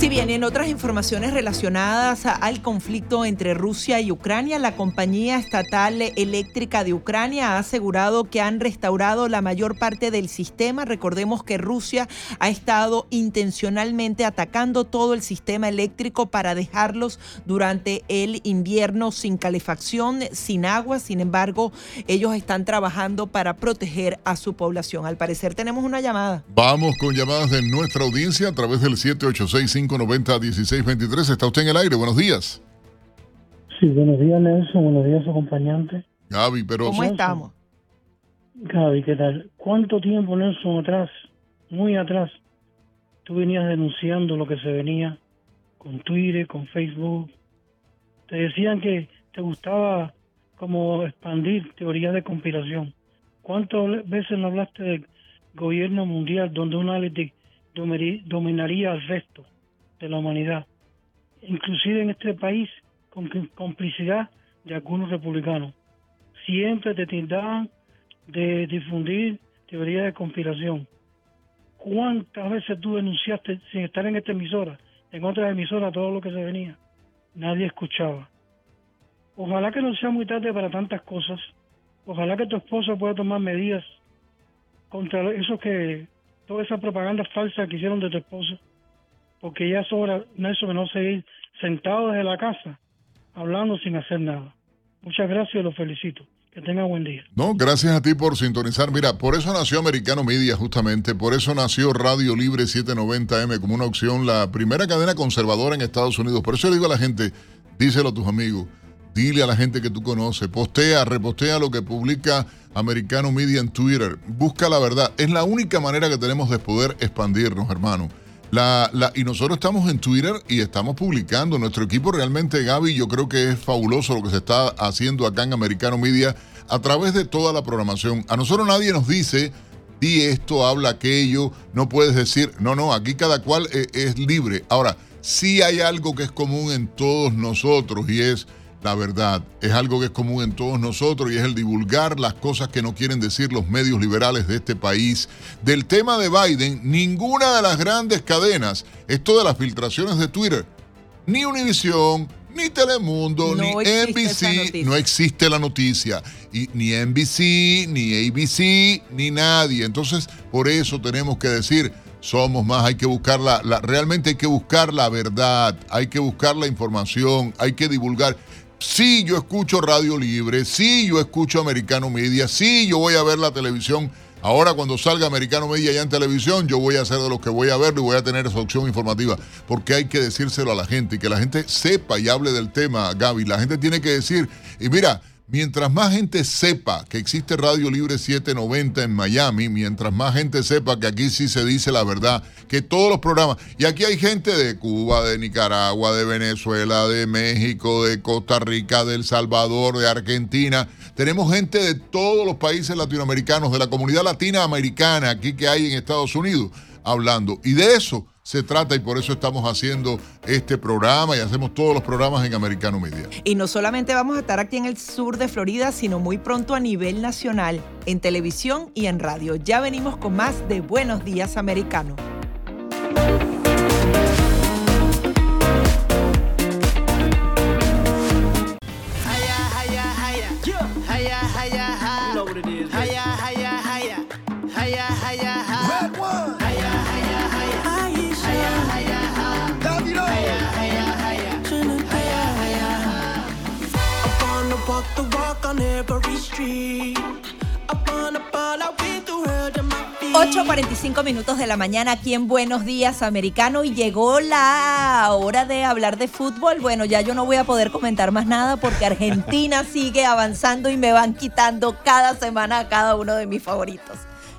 Si bien en otras informaciones relacionadas al conflicto entre Rusia y Ucrania, la compañía estatal eléctrica de Ucrania ha asegurado que han restaurado la mayor parte del sistema. Recordemos que Rusia ha estado intencionalmente atacando todo el sistema eléctrico para dejarlos durante el invierno sin calefacción, sin agua. Sin embargo, ellos están trabajando para proteger a su población. Al parecer tenemos una llamada. Vamos con llamadas de nuestra audiencia a través del 786 590 1623 Está usted en el aire. Buenos días. Sí, buenos días, Nelson. Buenos días, acompañante. Gaby, pero... ¿Cómo estamos? Gaby, ¿qué tal? ¿Cuánto tiempo, Nelson, atrás, muy atrás, tú venías denunciando lo que se venía con Twitter, con Facebook? Te decían que te gustaba como expandir teorías de conspiración. ¿Cuántas veces no hablaste del gobierno mundial donde una élite dominaría al resto? De la humanidad, inclusive en este país, con complicidad de algunos republicanos. Siempre te tildaban de difundir teorías de conspiración. ¿Cuántas veces tú denunciaste sin estar en esta emisora, en otra emisora, todo lo que se venía? Nadie escuchaba. Ojalá que no sea muy tarde para tantas cosas. Ojalá que tu esposo pueda tomar medidas contra eso que, toda esa propaganda falsa que hicieron de tu esposo porque ya es hora, Nelson, de no seguir sentado desde la casa hablando sin hacer nada. Muchas gracias y los felicito. Que tenga buen día. No, gracias a ti por sintonizar. Mira, por eso nació Americano Media, justamente. Por eso nació Radio Libre 790M como una opción, la primera cadena conservadora en Estados Unidos. Por eso le digo a la gente, díselo a tus amigos, dile a la gente que tú conoces, postea, repostea lo que publica Americano Media en Twitter. Busca la verdad. Es la única manera que tenemos de poder expandirnos, hermano La, la, y nosotros estamos en Twitter y estamos publicando. Nuestro equipo realmente, Gaby, yo creo que es fabuloso lo que se está haciendo acá en Americano Media a través de toda la programación. A nosotros nadie nos dice, di esto, habla aquello, no puedes decir, no, no, aquí cada cual es, es libre. Ahora, sí hay algo que es común en todos nosotros y es la verdad. Es algo que es común en todos nosotros y es el divulgar las cosas que no quieren decir los medios liberales de este país. Del tema de Biden, ninguna de las grandes cadenas, esto de las filtraciones de Twitter, ni Univisión, ni Telemundo, No ni NBC, no existe la noticia. Y ni NBC, ni ABC, ni nadie. Entonces, por eso tenemos que decir, somos más, hay que buscar la, la- realmente hay que buscar la verdad, hay que buscar la información, hay que divulgar. Sí, yo escucho Radio Libre, sí, yo escucho Americano Media, sí, yo voy a ver la televisión. Ahora cuando salga Americano Media ya en televisión, yo voy a ser de los que voy a verlo y voy a tener esa opción informativa, porque hay que decírselo a la gente y que la gente sepa y hable del tema, Gaby. La gente tiene que decir, y mira, Mientras más gente sepa que existe Radio Libre 790 en Miami, mientras más gente sepa que aquí sí se dice la verdad, que todos los programas, y aquí hay gente de Cuba, de Nicaragua, de Venezuela, de México, de Costa Rica, de El Salvador, de Argentina, tenemos gente de todos los países latinoamericanos, de la comunidad latina americana aquí que hay en Estados Unidos, hablando. Y de eso se trata y por eso estamos haciendo este programa y hacemos todos los programas en Americano Media. Y no solamente vamos a estar aquí en el sur de Florida, sino muy pronto a nivel nacional, en televisión y en radio. Ya venimos con más de Buenos Días Americano. 8.45 minutos de la mañana aquí en Buenos Días Americano y llegó la hora de hablar de fútbol. Bueno, ya yo no voy a poder comentar más nada porque Argentina sigue avanzando y me van quitando cada semana a cada uno de mis favoritos.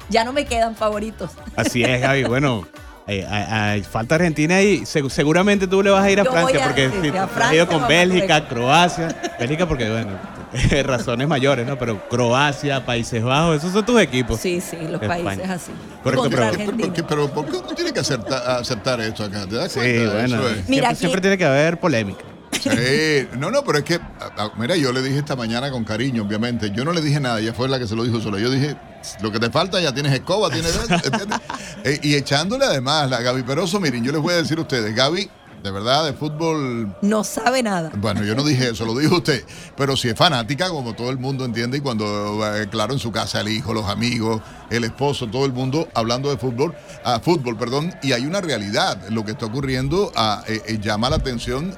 Ya no me quedan favoritos. Así es, Gaby. Bueno, eh, a- a- falta Argentina y seg- seguramente tú le vas a ir a Yo Francia a- porque sí, si sí, a has Francia ido con Bélgica. Croacia. Bélgica porque, bueno, razones mayores, ¿no? Pero Croacia, Países Bajos, esos son tus equipos. Sí, sí, los España. países así. Correcto, Contra pero-. ¿Por qué- pero ¿por qué uno tiene que aceptar, aceptar esto acá? ¿Te das Sí, cuenta? bueno. Eso es. Siempre, Mira, aquí- siempre tiene que haber polémica. Sí, no, no, pero es que, mira, yo le dije esta mañana con cariño, obviamente. Yo no le dije nada, ella fue la que se lo dijo sola. Yo dije, lo que te falta, ya tienes escoba, tienes. ¿entiendes? Eh, y echándole además la Gaby Peroso, miren, yo les voy a decir a ustedes, Gaby, de verdad, de fútbol. No sabe nada. Bueno, yo no dije eso, lo dijo usted. Pero si es fanática, como todo el mundo entiende, y cuando, eh, claro, en su casa el hijo, los amigos, el esposo, todo el mundo hablando de fútbol, ah, fútbol, perdón, y hay una realidad. Lo que está ocurriendo ah, eh, eh, llama la atención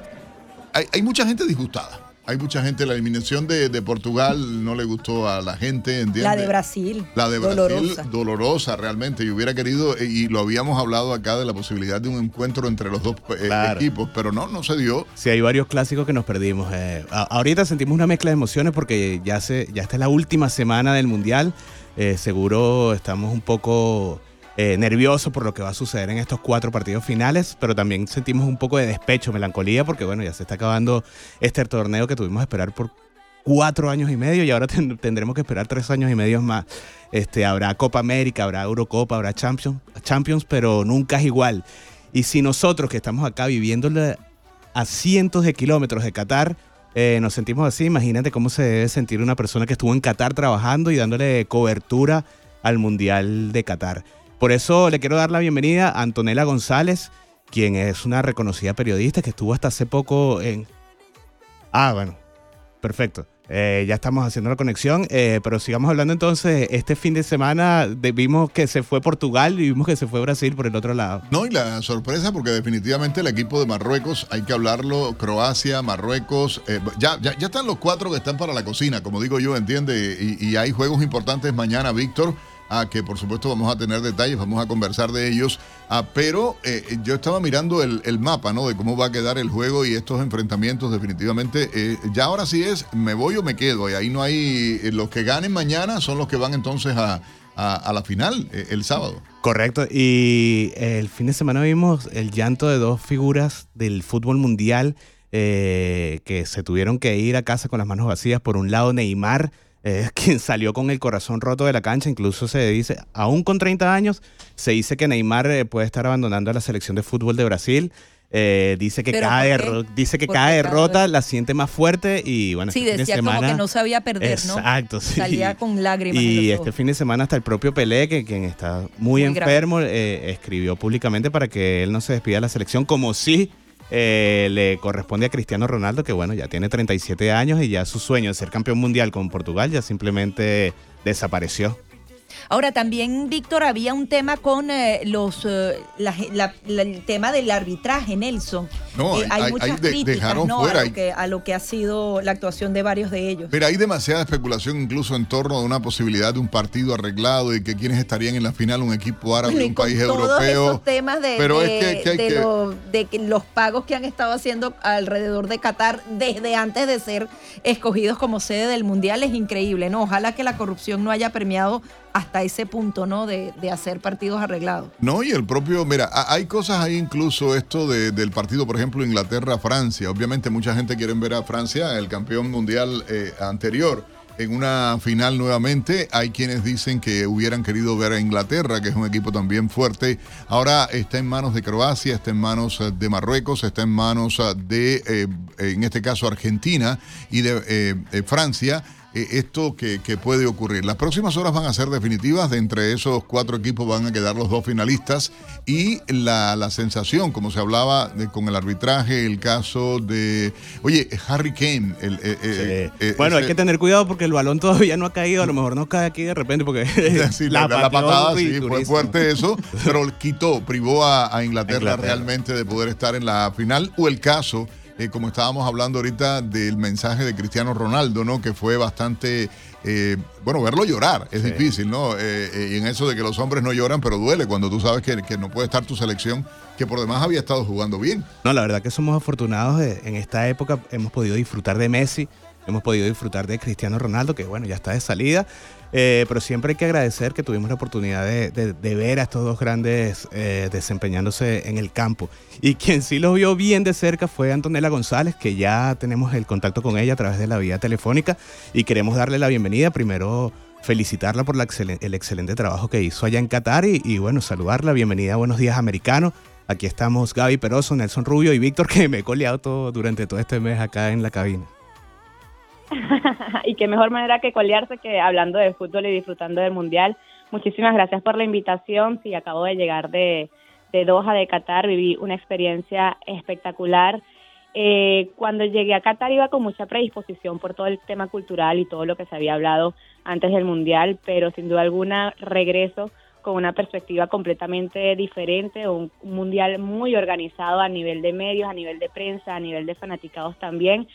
hay, hay mucha gente disgustada. Hay mucha gente, la eliminación de, de Portugal no le gustó a la gente, ¿entiendes? La de Brasil. La de Brasil, Dolorosa. dolorosa realmente. Yo hubiera querido, eh, y lo habíamos hablado acá, de la posibilidad de un encuentro entre los dos eh, Claro. equipos, pero no, no se dio. Sí, hay varios clásicos que nos perdimos. eh. Ahorita sentimos una mezcla de emociones porque ya, se, ya esta es la última semana del Mundial. Eh, seguro estamos un poco eh, nerviosos por lo que va a suceder en estos cuatro partidos finales, pero también sentimos un poco de despecho, melancolía, porque bueno, ya se está acabando este torneo que tuvimos que esperar por cuatro años y medio y ahora ten- tendremos que esperar tres años y medio más. Este, habrá Copa América, habrá Eurocopa, habrá Champions, Champions, pero nunca es igual. Y si nosotros que estamos acá viviéndole a cientos de kilómetros de Qatar, eh, nos sentimos así, imagínate cómo se debe sentir una persona que estuvo en Qatar trabajando y dándole cobertura al Mundial de Qatar. Por eso le quiero dar la bienvenida a Antonella González, quien es una reconocida periodista que estuvo hasta hace poco en... Ah, bueno, perfecto. Eh, ya estamos haciendo la conexión, eh, pero sigamos hablando entonces. Este fin de semana vimos que se fue Portugal y vimos que se fue Brasil por el otro lado. No, y la sorpresa, porque definitivamente el equipo de Marruecos, hay que hablarlo, Croacia, Marruecos, eh, ya, ya, ya están los cuatro que están para la cocina, como digo yo, entiende, y, y hay juegos importantes mañana, Víctor, a que por supuesto vamos a tener detalles, vamos a conversar de ellos, ah, pero eh, yo estaba mirando el, mapa, ¿no? De cómo va a quedar el juego y estos enfrentamientos definitivamente, eh, ya ahora sí es, me voy o me quedo, y ahí no hay, eh, los que ganen mañana son los que van entonces a a, la final el sábado. Correcto, y el fin de semana vimos el llanto de dos figuras del fútbol mundial que se tuvieron que ir a casa con las manos vacías. Por un lado, Neymar, eh, quien salió con el corazón roto de la cancha, incluso se dice, aún con 30 años, se dice que Neymar eh, puede estar abandonando a la selección de fútbol de Brasil. Eh, dice que, ¿Pero cada, derrota la siente más fuerte y bueno, Sí, este fin de decía como semana- que no sabía perder, ¿no? Exacto, sí. Salía con lágrimas Y este fin de semana hasta el propio Pelé, que quien está Muy enfermo, eh, escribió públicamente para que él no se despida de la selección, como si eh, le corresponde a Cristiano Ronaldo, que bueno, ya tiene 37 años y ya su sueño de ser campeón mundial con Portugal ya simplemente desapareció. Ahora también, Víctor, había un tema con eh, los eh, la- la- la- el tema del arbitraje, Nelson. No, Eh, hay, hay- muchas hay de- críticas dejaron ¿no? fuera, a, lo que, a lo que ha sido la actuación de varios de ellos. Pero hay demasiada especulación incluso en torno a una posibilidad de un partido arreglado y que quienes estarían en la final, un equipo árabe Bueno, y un país todos europeo. esos temas de, Pero de, es que- que hay de que- lo- de que los pagos que han estado haciendo alrededor de Qatar desde antes de ser escogidos como sede del Mundial es increíble, ¿no? Ojalá que la corrupción no haya permeado hasta ese punto, ¿no? De, de hacer partidos arreglados. No, y el propio, mira, ha- hay cosas ahí incluso esto de- del partido, por ejemplo, Inglaterra-Francia. Obviamente mucha gente quiere ver a Francia, el campeón mundial eh, anterior, en una final nuevamente. Hay quienes dicen que hubieran querido ver a Inglaterra, que es un equipo también fuerte. Ahora está en manos de Croacia, está en manos eh, de Marruecos, está en manos eh, de, en este caso, Argentina y de Francia esto que, que puede ocurrir. Las próximas horas van a ser definitivas. De entre esos cuatro equipos van a quedar los dos finalistas. Y la, la sensación, como se hablaba de- con el arbitraje, el caso de. Oye, Harry Kane. el- eh, eh, eh, bueno, hay que tener cuidado porque el balón todavía no ha caído, a lo mejor no cae aquí de repente porque Sí, la, la pateó patada sí, fue fuerte eso, pero quitó, privó a, a Inglaterra, Inglaterra. realmente de poder estar en la final. O el caso, eh, como estábamos hablando ahorita, del mensaje de Cristiano Ronaldo, ¿no? Que fue bastante, eh, bueno, verlo llorar es Sí. difícil, ¿no? Eh, y en eso de que los hombres no lloran, pero duele cuando tú sabes que, que no puede estar tu selección, que por demás había estado jugando bien. No, la verdad que somos afortunados. en esta época hemos podido disfrutar de Messi, hemos podido disfrutar de Cristiano Ronaldo, que bueno, ya está de salida. Eh, pero siempre hay que agradecer que tuvimos la oportunidad de, ver a estos dos grandes eh, desempeñándose en el campo. Y quien sí los vio bien de cerca fue Antonella González, que ya tenemos el contacto con ella a través de la vía telefónica y queremos darle la bienvenida. Primero felicitarla por el excelente trabajo que hizo allá en Qatar y, bueno, saludarla. Bienvenida Buenos Días Americano. Aquí estamos Gaby Peroso, Nelson Rubio y Víctor, que me he coleado todo durante todo este mes acá en la cabina. y qué mejor manera que colearse que hablando de fútbol y disfrutando del mundial. Muchísimas gracias por la invitación. Sí, acabo de llegar de, Doha, de Qatar, viví una experiencia espectacular. Eh, cuando llegué a Qatar iba con mucha predisposición por todo el tema cultural y todo lo que se había hablado antes del mundial, pero sin duda alguna regreso con una perspectiva completamente diferente, un mundial muy organizado a nivel de medios, a nivel de prensa, a nivel de fanaticados también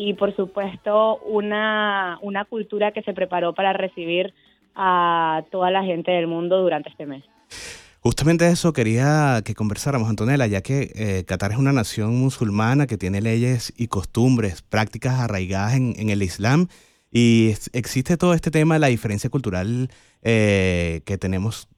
y por supuesto una, una cultura que se preparó para recibir a toda la gente del mundo durante este mes. Justamente eso quería que conversáramos, Antonella, ya que eh, Qatar es una nación musulmana que tiene leyes y costumbres, prácticas arraigadas en, el Islam y existe todo este tema de la diferencia cultural eh, que tenemos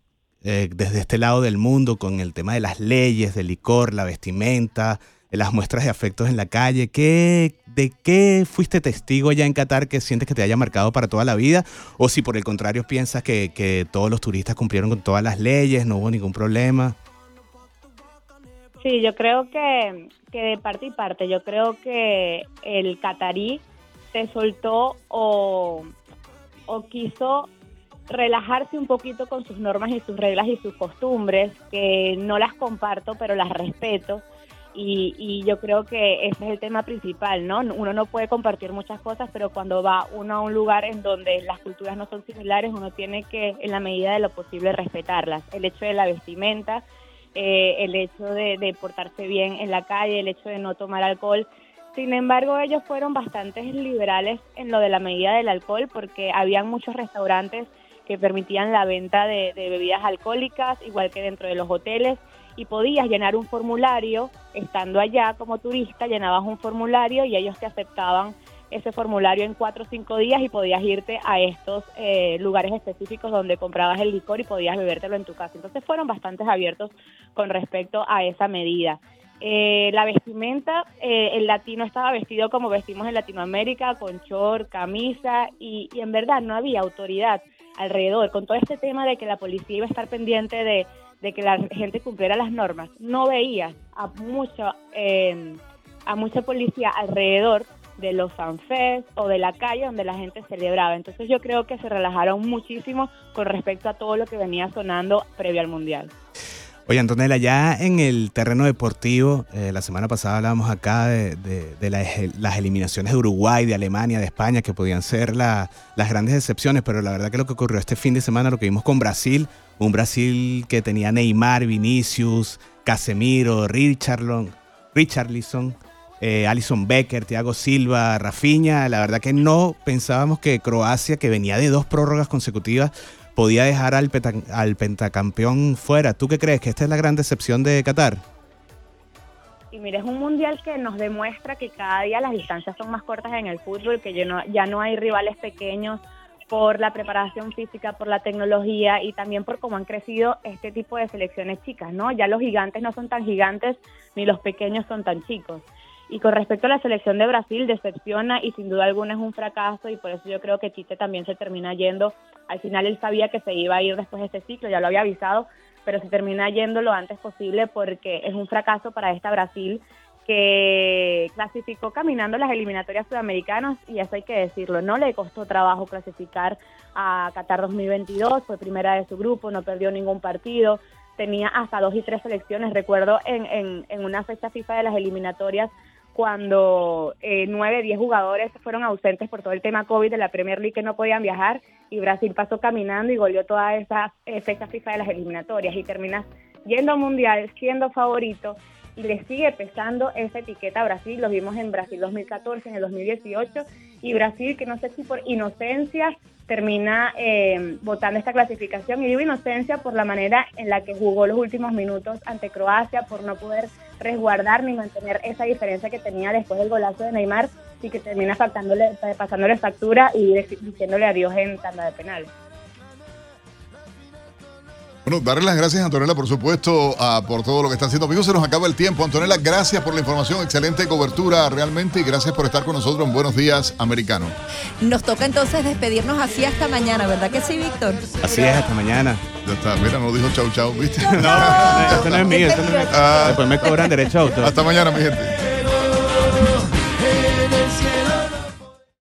eh, desde este lado del mundo con el tema de las leyes, del licor, la vestimenta, las muestras de afectos en la calle. ¿Qué, ¿De qué fuiste testigo ya en Qatar que sientes que te haya marcado para toda la vida? O si por el contrario piensas que, que todos los turistas cumplieron con todas las leyes, no hubo ningún problema. Sí, yo creo que, que de parte y parte, yo creo que el catarí se soltó o, o quiso relajarse un poquito con sus normas y sus reglas y sus costumbres, que no las comparto, pero las respeto. Y, y yo creo que ese es el tema principal, ¿no? Uno no puede compartir muchas cosas, pero cuando va uno a un lugar en donde las culturas no son similares, uno tiene que, en la medida de lo posible, respetarlas. El hecho de la vestimenta, eh, el hecho de, portarse bien en la calle, el hecho de no tomar alcohol. Sin embargo, ellos fueron bastante liberales en lo de la medida del alcohol porque habían muchos restaurantes que permitían la venta de, de bebidas alcohólicas, igual que dentro de los hoteles, y podías llenar un formulario estando allá como turista, llenabas un formulario y ellos te aceptaban ese formulario en cuatro o cinco días y podías irte a estos eh, lugares específicos donde comprabas el licor y podías bebértelo en tu casa. Entonces fueron bastante abiertos con respecto a esa medida. Eh, la vestimenta, eh, el latino estaba vestido como vestimos en Latinoamérica, con short, camisa, y, y, en verdad no había autoridad alrededor. Con todo este tema de que la policía iba a estar pendiente de, de que la gente cumpliera las normas, no veía a mucha, eh, a mucha policía alrededor de los fanfests o de la calle donde la gente celebraba. Entonces yo creo que se relajaron muchísimo con respecto a todo lo que venía sonando previo al Mundial. Oye, Antonella, ya en el terreno deportivo, eh, la semana pasada hablábamos acá de, de, de las, las, eliminaciones de Uruguay, de Alemania, de España, que podían ser la, las grandes excepciones, pero la verdad que lo que ocurrió este fin de semana, lo que vimos con Brasil, un Brasil que tenía Neymar, Vinicius, Casemiro, Richarlison, Richarlison eh, Alison Becker, Thiago Silva, Rafinha, la verdad que no pensábamos que Croacia, que venía de dos prórrogas consecutivas, podía dejar al, al, pentacampeón fuera. ¿Tú qué crees? ¿Que esta es la gran decepción de Qatar? Y mira, es un mundial que nos demuestra que cada día las distancias son más cortas en el fútbol, que ya no hay rivales pequeños por la preparación física, por la tecnología y también por cómo han crecido este tipo de selecciones chicas, ¿no? Ya los gigantes no son tan gigantes ni los pequeños son tan chicos. Y con respecto a la selección de Brasil, decepciona y sin duda alguna es un fracaso y por eso yo creo que Tite también se termina yendo. Al final él sabía que se iba a ir después de este ciclo, ya lo había avisado, pero se termina yendo lo antes posible porque es un fracaso para esta Brasil que clasificó caminando las eliminatorias sudamericanas y eso hay que decirlo, no le costó trabajo clasificar a Qatar 2022, fue primera de su grupo, no perdió ningún partido, tenía hasta dos y tres selecciones, recuerdo en, en, en una fecha FIFA de las eliminatorias cuando eh, nueve, diez jugadores fueron ausentes por todo el tema COVID de la Premier League que no podían viajar y Brasil pasó caminando y goleó todas esas eh, fechas FIFA de las eliminatorias y termina yendo al Mundial, siendo favorito y le sigue pesando esa etiqueta a Brasil. Lo vimos en Brasil 2014, en el 2018 y Brasil que no sé si por inocencia termina eh, votando esta clasificación y digo inocencia por la manera en la que jugó los últimos minutos ante Croacia, por no poder resguardar ni mantener esa diferencia que tenía después del golazo de Neymar y que termina pasándole factura y diciéndole adiós en tanda de penales. Bueno, darle las gracias a Antonella, por supuesto, a, por todo lo que está haciendo. Amigos, se nos acaba el tiempo. Antonella, gracias por la información, excelente cobertura realmente y gracias por estar con nosotros en Buenos Días Americano. Nos toca entonces despedirnos así hasta mañana, ¿verdad que sí, Víctor? Así es, hasta mañana. Ya está, mira, no dijo chau chau, ¿viste? No, no, esto no es mío, esto no es mío. Ah, Después me cobran derecho a autor. Hasta mañana, mi gente.